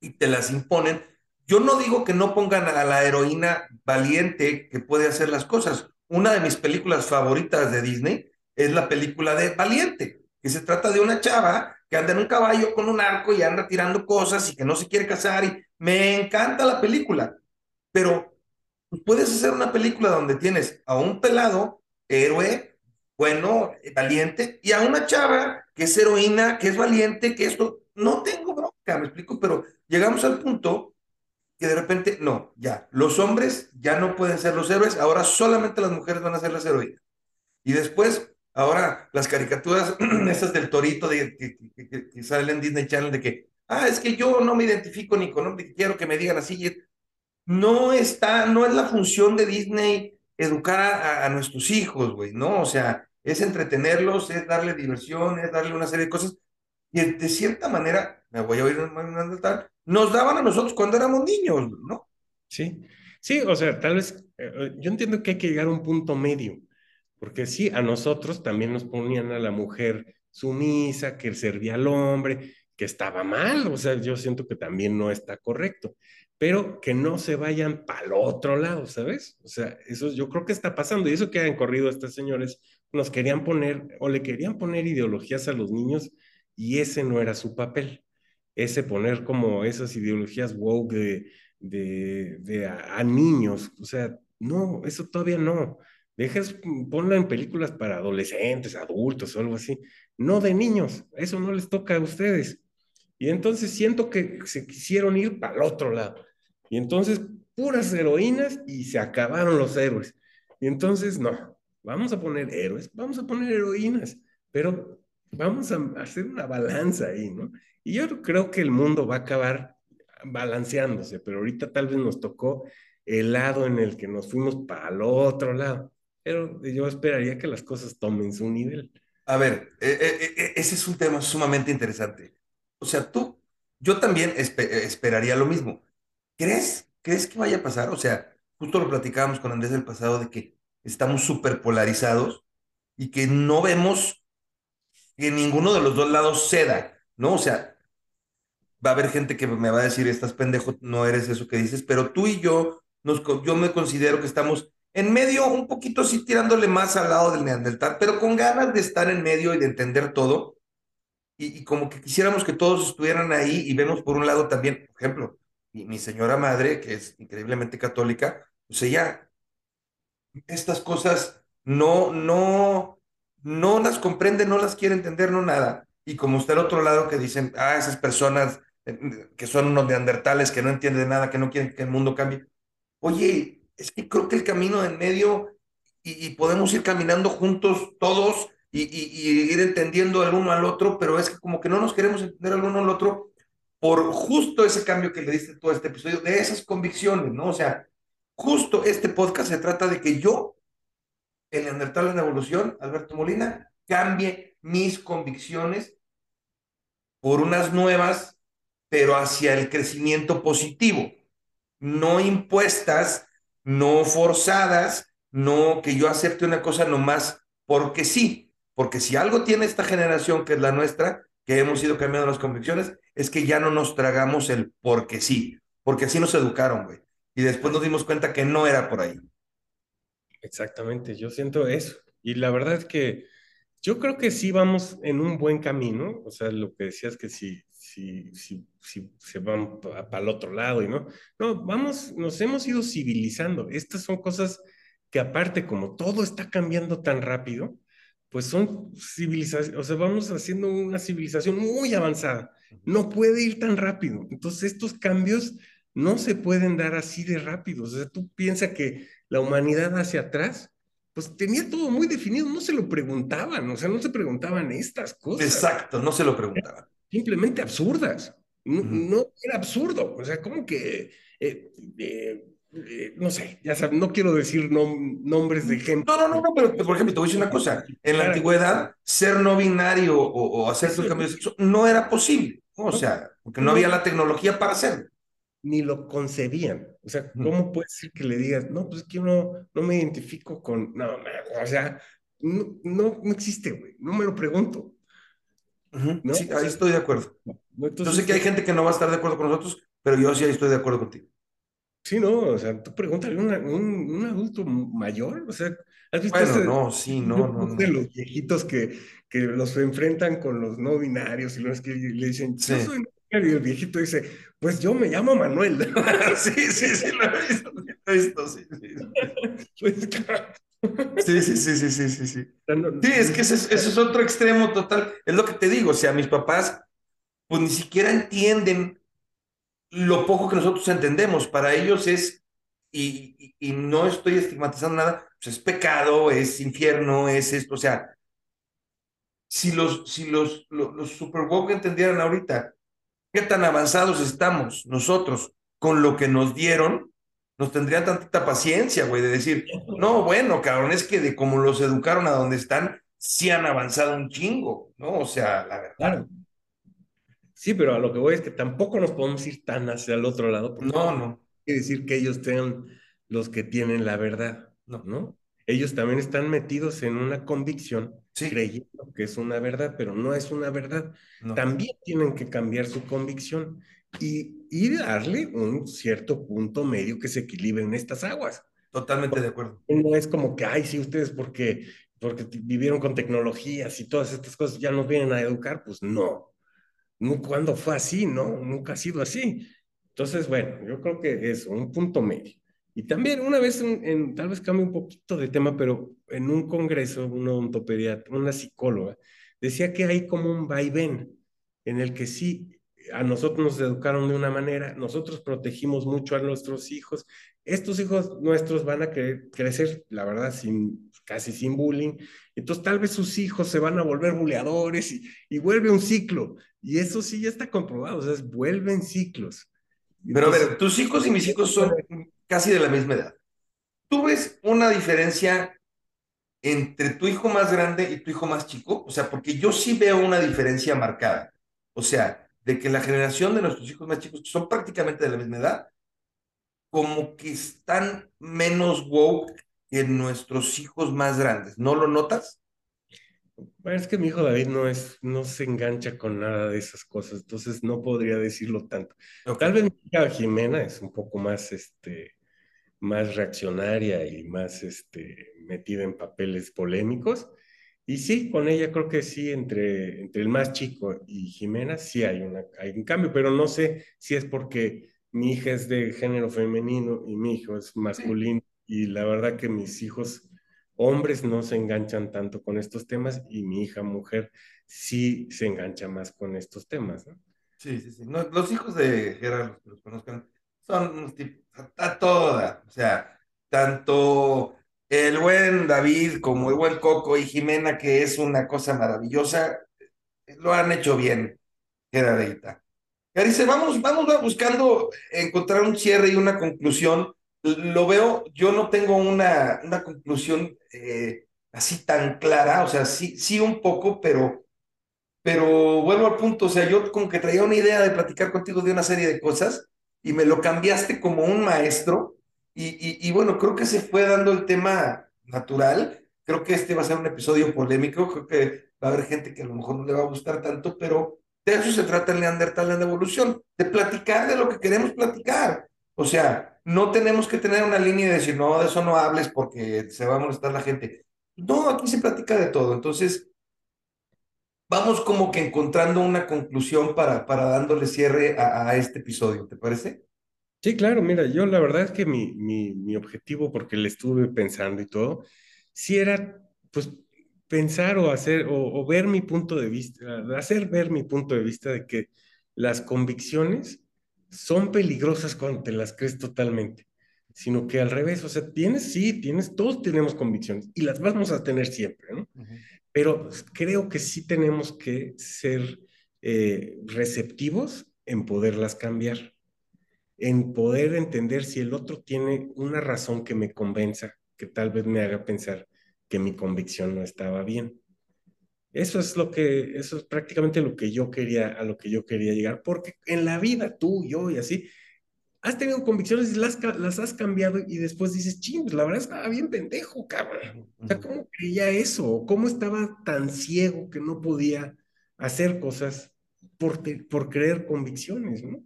y te las imponen. Yo no digo que no pongan a la heroína valiente que puede hacer las cosas. Una de mis películas favoritas de Disney es la película de Valiente, que se trata de una chava que anda en un caballo con un arco y anda tirando cosas y que no se quiere casar y me encanta la película. Pero puedes hacer una película donde tienes a un pelado, héroe, bueno, valiente, y a una chava que es heroína, que es valiente, que esto, no tengo bronca, me explico, pero llegamos al punto que de repente, no, ya, los hombres ya no pueden ser los héroes, ahora solamente las mujeres van a ser las heroínas. Y después, ahora las caricaturas, esas del torito de, que, que, salen en Disney Channel, de que, ah, es que yo no me identifico ni con hombre, quiero que me digan así, no está, no es la función de Disney educar a, a nuestros hijos, güey, ¿no? O sea, es entretenerlos, es darle diversión, es darle una serie de cosas. Y de cierta manera, me voy a oír tal, nos daban a nosotros cuando éramos niños, ¿no? Sí, sí, o sea, tal vez, eh, yo entiendo que hay que llegar a un punto medio, porque sí, a nosotros también nos ponían a la mujer sumisa, que servía al hombre, que estaba mal, o sea, yo siento que también no está correcto pero que no se vayan para el otro lado, ¿sabes? O sea, eso yo creo que está pasando. Y eso que han corrido estos señores, nos querían poner o le querían poner ideologías a los niños y ese no era su papel. Ese poner como esas ideologías woke de, a, a, niños. O sea, no, eso todavía no. Dejas, ponlo en películas para adolescentes, adultos algo así. No de niños. Eso no les toca a ustedes. Y entonces siento que se quisieron ir para el otro lado. Y entonces, puras heroínas y se acabaron los héroes. Y entonces, no, vamos a poner héroes, vamos a poner heroínas, pero vamos a hacer una balanza ahí, ¿no? Y yo creo que el mundo va a acabar balanceándose, pero ahorita tal vez nos tocó el lado en el que nos fuimos para el otro lado. Pero yo esperaría que las cosas tomen su nivel. A ver, eh, eh, eh, ese es un tema sumamente interesante. O sea, tú, yo también esper esperaría lo mismo. ¿Crees? ¿Crees que vaya a pasar? O sea, justo lo platicábamos con Andrés el pasado de que estamos súper polarizados y que no vemos que ninguno de los dos lados ceda, ¿no? O sea, va a haber gente que me va a decir, estás pendejo, no eres eso que dices, pero tú y yo, nos, yo me considero que estamos en medio, un poquito así tirándole más al lado del neandertal, pero con ganas de estar en medio y de entender todo. Y, y como que quisiéramos que todos estuvieran ahí y vemos por un lado también, por ejemplo, mi, mi señora madre, que es increíblemente católica, pues ella, estas cosas no, no, no las comprende, no las quiere entender, no nada. Y como está el otro lado que dicen, ah, esas personas eh, que son unos neandertales, que no entienden nada, que no quieren que el mundo cambie. Oye, es que creo que el camino en medio y, podemos ir caminando juntos todos y, ir entendiendo el uno al otro, pero es que como que no nos queremos entender el uno al otro por justo ese cambio que le diste todo este episodio, de esas convicciones, ¿no? O sea, justo este podcast se trata de que yo, el Neandertal en Evolución, Alberto Molina, cambie mis convicciones por unas nuevas, pero hacia el crecimiento positivo, no impuestas, no forzadas, no que yo acepte una cosa nomás porque sí, porque si algo tiene esta generación que es la nuestra, que hemos ido cambiando las convicciones, es que ya no nos tragamos el porque sí, porque así nos educaron, güey. Y después nos dimos cuenta que no era por ahí. Exactamente, yo siento eso. Y la verdad es que yo creo que sí vamos en un buen camino. O sea, lo que decías que si, si, si, si se van para el otro lado y no. No, vamos, nos hemos ido civilizando. Estas son cosas que aparte, como todo está cambiando tan rápido, pues son civilizaciones, o sea, vamos haciendo una civilización muy avanzada. No puede ir tan rápido. Entonces, estos cambios no se pueden dar así de rápido. O sea, tú piensas que la humanidad hacia atrás, pues tenía todo muy definido, no se lo preguntaban, o sea, no se preguntaban estas cosas. Exacto, no se lo preguntaban. Simplemente absurdas. No, era absurdo. O sea, como que eh, eh, eh, no sé, ya sabes, no quiero decir nombres de gente. No, no, no, pero por ejemplo, te voy a decir una cosa. En la antigüedad, ser no binario o, hacer tu cambio de sexo no era posible. O sea, porque no había la tecnología para hacerlo. Ni lo concebían. O sea, ¿cómo puede ser que le digas, no, pues es que yo no, no me identifico con. No, o sea, no, no, existe, güey. No me lo pregunto. Sí, ahí estoy de acuerdo. yo sé que hay gente que no va a estar de acuerdo con nosotros, pero yo sí ahí estoy de acuerdo contigo. Sí, no, o sea, tú pregúntale a un, un, adulto mayor, o sea, ¿has visto bueno, no, sí, no, no, de los viejitos que, que los enfrentan con los no binarios y los que le dicen, yo soy no binario, y el viejito dice, pues yo me llamo Manuel. sí, sí, sí, lo he visto, lo he visto, sí, sí. Pues, Sí, sí, sí, sí, sí, sí, sí. Sí, es que ese, ese, es otro extremo total. Es lo que te digo, o sea, mis papás, pues ni siquiera entienden lo poco que nosotros entendemos. Para ellos es, y, y, no estoy estigmatizando nada, pues es pecado, es infierno, es esto, o sea, si los, si los, los, los super woke entendieran ahorita qué tan avanzados estamos nosotros con lo que nos dieron, nos tendrían tantita paciencia, güey, de decir, no, bueno, cabrón, es que de cómo los educaron a donde están, sí han avanzado un chingo, ¿no? O sea, la verdad. Sí, pero a lo que voy es que tampoco nos podemos ir tan hacia el otro lado. No, no. Quiere decir que ellos sean los que tienen la verdad, ¿no? ¿no? Ellos también están metidos en una convicción, creyendo que es una verdad, pero no es una verdad. También tienen que cambiar su convicción y, y darle un cierto punto medio que se equilibre en estas aguas. Totalmente de acuerdo. No es como que, ay, sí, ustedes porque, porque vivieron con tecnologías y todas estas cosas ya nos vienen a educar, pues no cuando fue así, ¿no? Nunca ha sido así. Entonces, bueno, yo creo que es un punto medio. Y también una vez, en, tal vez cambie un poquito de tema, pero en un congreso, una una psicóloga, decía que hay como un vaivén en el que sí, a nosotros nos educaron de una manera, nosotros protegimos mucho a nuestros hijos, estos hijos nuestros van a crecer, la verdad, sin, casi sin bullying, entonces tal vez sus hijos se van a volver buleadores y, y vuelve un ciclo. Y eso sí ya está comprobado, o sea, vuelven ciclos. Pero a ver, tus hijos y mis hijos son casi de la misma edad. ¿Tú ves una diferencia entre tu hijo más grande y tu hijo más chico? O sea, porque yo sí veo una diferencia marcada. O sea, de que la generación de nuestros hijos más chicos, que son prácticamente de la misma edad, como que están menos woke que nuestros hijos más grandes. ¿No lo notas? Bueno, es que mi hijo David no es, no se engancha con nada de esas cosas, entonces no podría decirlo tanto. Tal vez mi hija Jimena es un poco más, este, más reaccionaria y más, este, metida en papeles polémicos. Y sí, con ella creo que sí, entre, entre el más chico y Jimena, sí hay, una, hay un cambio, pero no sé si es porque mi hija es de género femenino y mi hijo es masculino. Y la verdad que mis hijos hombres no se enganchan tanto con estos temas y mi hija mujer sí se engancha más con estos temas, ¿no? Sí, sí, sí. los hijos de Gerard, los que los conozcan, son a toda, o sea, tanto el buen David como el buen Coco y Jimena, que es una cosa maravillosa, lo han hecho bien, Gerardita. Dice, vamos, vamos buscando encontrar un cierre y una conclusión lo veo, yo no tengo una, una conclusión eh, así tan clara, o sea, sí, sí un poco, pero, pero vuelvo al punto, o sea, yo como que traía una idea de platicar contigo de una serie de cosas y me lo cambiaste como un maestro y, y, bueno, creo que se fue dando el tema natural, creo que este va a ser un episodio polémico, creo que va a haber gente que a lo mejor no le va a gustar tanto, pero de eso se trata el Neandertal en evolución, de platicar de lo que queremos platicar. O sea, no tenemos que tener una línea de decir, no, de eso no hables porque se va a molestar la gente. No, aquí se platica de todo. Entonces, vamos como que encontrando una conclusión para, para dándole cierre a este episodio, ¿te parece? Sí, claro, mira, yo la verdad es que mi, mi, mi objetivo, porque le estuve pensando y todo, sí era, pues, pensar o hacer, o, o ver mi punto de vista, hacer ver mi punto de vista de que las convicciones son peligrosas cuando te las crees totalmente, sino que al revés, o sea, tienes, sí, tienes, todos tenemos convicciones y las vamos a tener siempre, ¿no? Uh -huh. Pero creo que sí tenemos que ser eh, receptivos en poderlas cambiar en poder entender si el otro tiene una razón que me convenza, que tal vez me haga pensar que mi convicción no estaba bien. Eso es lo que, eso es prácticamente lo que yo quería, a lo que yo quería llegar, porque en la vida tú, yo y así, has tenido convicciones y las, las has cambiado y después dices, ching, la verdad estaba bien pendejo, cabrón. O sea, ¿cómo creía eso? ¿Cómo estaba tan ciego que no podía hacer cosas por, por creer convicciones, ¿no?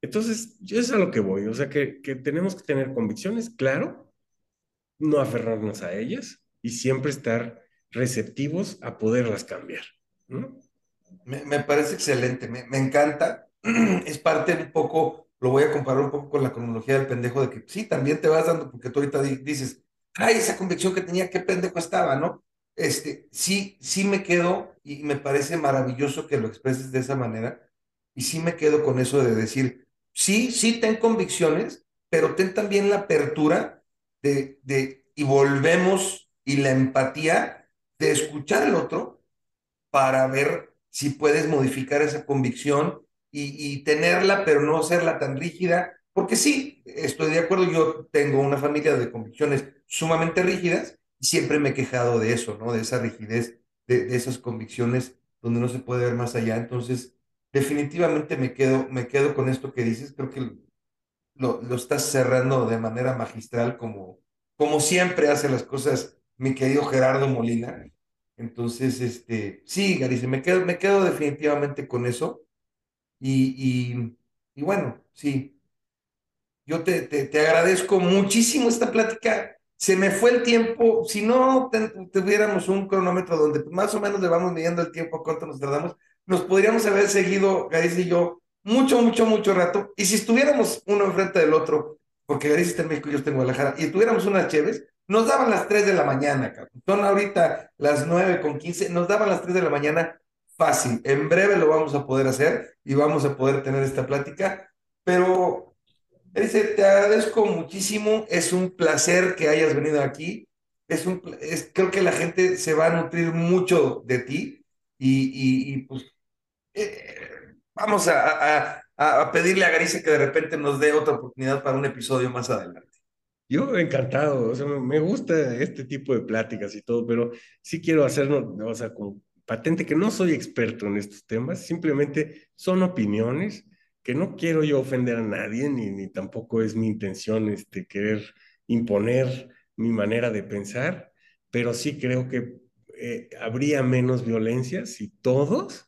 Entonces, yo es a lo que voy, o sea, que, que, tenemos que tener convicciones, claro, no aferrarnos a ellas y siempre estar receptivos a poderlas cambiar. Me, me, parece excelente, me, me, encanta. Es parte un poco, lo voy a comparar un poco con la cronología del pendejo, de que sí, también te vas dando, porque tú ahorita dices, ay, esa convicción que tenía, qué pendejo estaba, ¿no? Este, sí, sí me quedo y me parece maravilloso que lo expreses de esa manera. Y sí me quedo con eso de decir, sí, sí ten convicciones, pero ten también la apertura de, de, y volvemos, y la empatía de escuchar al otro para ver si puedes modificar esa convicción y, y tenerla, pero no hacerla tan rígida, porque sí, estoy de acuerdo, yo tengo una familia de convicciones sumamente rígidas y siempre me he quejado de eso, ¿no? De esa rigidez, de, de esas convicciones donde no se puede ver más allá. Entonces, definitivamente me quedo, me quedo con esto que dices, creo que lo, lo estás cerrando de manera magistral, como, como siempre hace las cosas mi querido Gerardo Molina. Entonces, este, sí, Garice, me quedo, me quedo definitivamente con eso. Y, y, y bueno, sí, yo te, te, te, agradezco muchísimo esta plática. Se me fue el tiempo. Si no tuviéramos un cronómetro donde más o menos le vamos midiendo el tiempo cuánto nos tardamos, nos podríamos haber seguido, Garice y yo, mucho, mucho, mucho rato. Y si estuviéramos uno enfrente del otro, porque Garice está en México y yo estoy en Guadalajara, y tuviéramos unas chéves, nos daban las 3 de la mañana, cabrón. Son ahorita las 9 con 15, nos daban las 3 de la mañana fácil. En breve lo vamos a poder hacer y vamos a poder tener esta plática. Pero, Garice, te agradezco muchísimo. Es un placer que hayas venido aquí. Es un, es, creo que la gente se va a nutrir mucho de ti y, y, y pues eh, vamos a, a, a, pedirle a Garice que de repente nos dé otra oportunidad para un episodio más adelante. Yo encantado, o sea, me gusta este tipo de pláticas y todo, pero sí quiero hacerlo, o sea, patente que no soy experto en estos temas, simplemente son opiniones que no quiero yo ofender a nadie, ni, ni tampoco es mi intención este, querer imponer mi manera de pensar, pero sí creo que eh, habría menos violencia si todos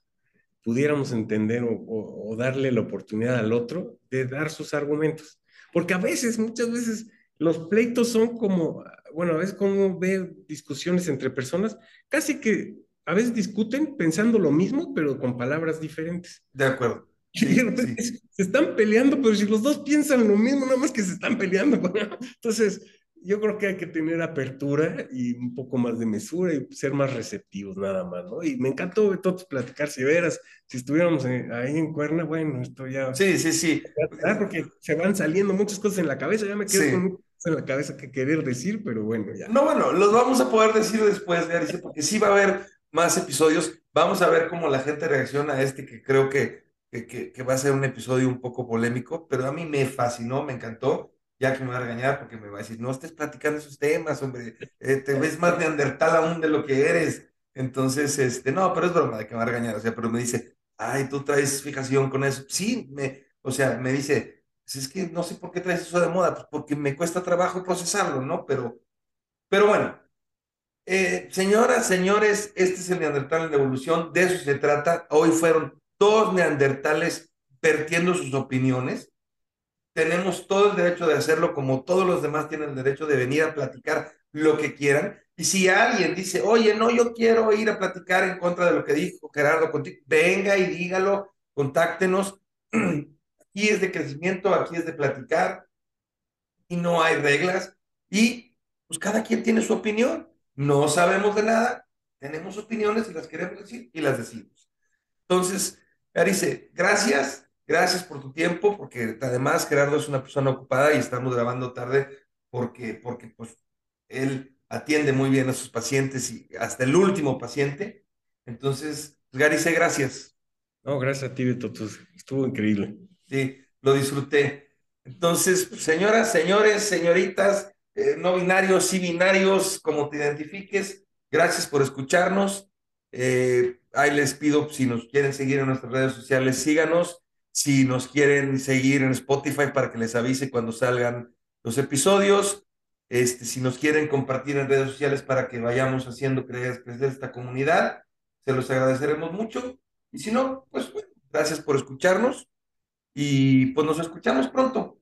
pudiéramos entender o, o, o, darle la oportunidad al otro de dar sus argumentos. Porque a veces, muchas veces, los pleitos son como, bueno, a veces como ver discusiones entre personas, casi que a veces discuten pensando lo mismo, pero con palabras diferentes. De acuerdo. Sí, sí. se están peleando, pero si los dos piensan lo mismo, nada más que se están peleando. Entonces, yo creo que hay que tener apertura y un poco más de mesura y ser más receptivos nada más, ¿no? Y me encantó todos platicar, si veras, si estuviéramos ahí en Cuerna, bueno, esto ya... Sí, sí, sí. Ya, porque se van saliendo muchas cosas en la cabeza, ya me quedo sí. con muchas cosas en la cabeza que querer decir, pero bueno, ya. No, bueno, los vamos a poder decir después, Garice, porque sí va a haber más episodios, vamos a ver cómo la gente reacciona a este, que creo que, que, que, que va a ser un episodio un poco polémico, pero a mí me fascinó, me encantó ya que me va a regañar porque me va a decir, no estés platicando esos temas, hombre, eh, te ves más neandertal aún de lo que eres. Entonces, este, no, pero es broma de que me va a regañar, o sea, pero me dice, ay, tú traes fijación con eso. Sí, me, o sea, me dice, pues es que no sé por qué traes eso de moda, pues porque me cuesta trabajo procesarlo, ¿no? Pero, pero bueno, eh, señoras, señores, este es el neandertal en evolución, de eso se trata. Hoy fueron dos neandertales vertiendo sus opiniones tenemos todo el derecho de hacerlo como todos los demás tienen el derecho de venir a platicar lo que quieran. Y si alguien dice, oye, no, yo quiero ir a platicar en contra de lo que dijo Gerardo contigo, venga y dígalo, contáctenos. Aquí es de crecimiento, aquí es de platicar y no hay reglas. Y pues cada quien tiene su opinión. No sabemos de nada, tenemos opiniones y las queremos decir y las decimos. Entonces, Carice, gracias, gracias por tu tiempo, porque además Gerardo es una persona ocupada y estamos grabando tarde porque, porque pues él atiende muy bien a sus pacientes y hasta el último paciente. Entonces, pues, Garice, gracias. No, gracias a ti, Beto, estuvo increíble. Sí, lo disfruté. Entonces, señoras, señores, señoritas, eh, no binarios, y binarios, como te identifiques, gracias por escucharnos. Eh, ahí les pido, si nos quieren seguir en nuestras redes sociales, síganos. Si nos quieren seguir en Spotify para que les avise cuando salgan los episodios. Este, si nos quieren compartir en redes sociales para que vayamos haciendo crecer, esta comunidad, se los agradeceremos mucho. Y si no, pues bueno, gracias por escucharnos y pues nos escuchamos pronto.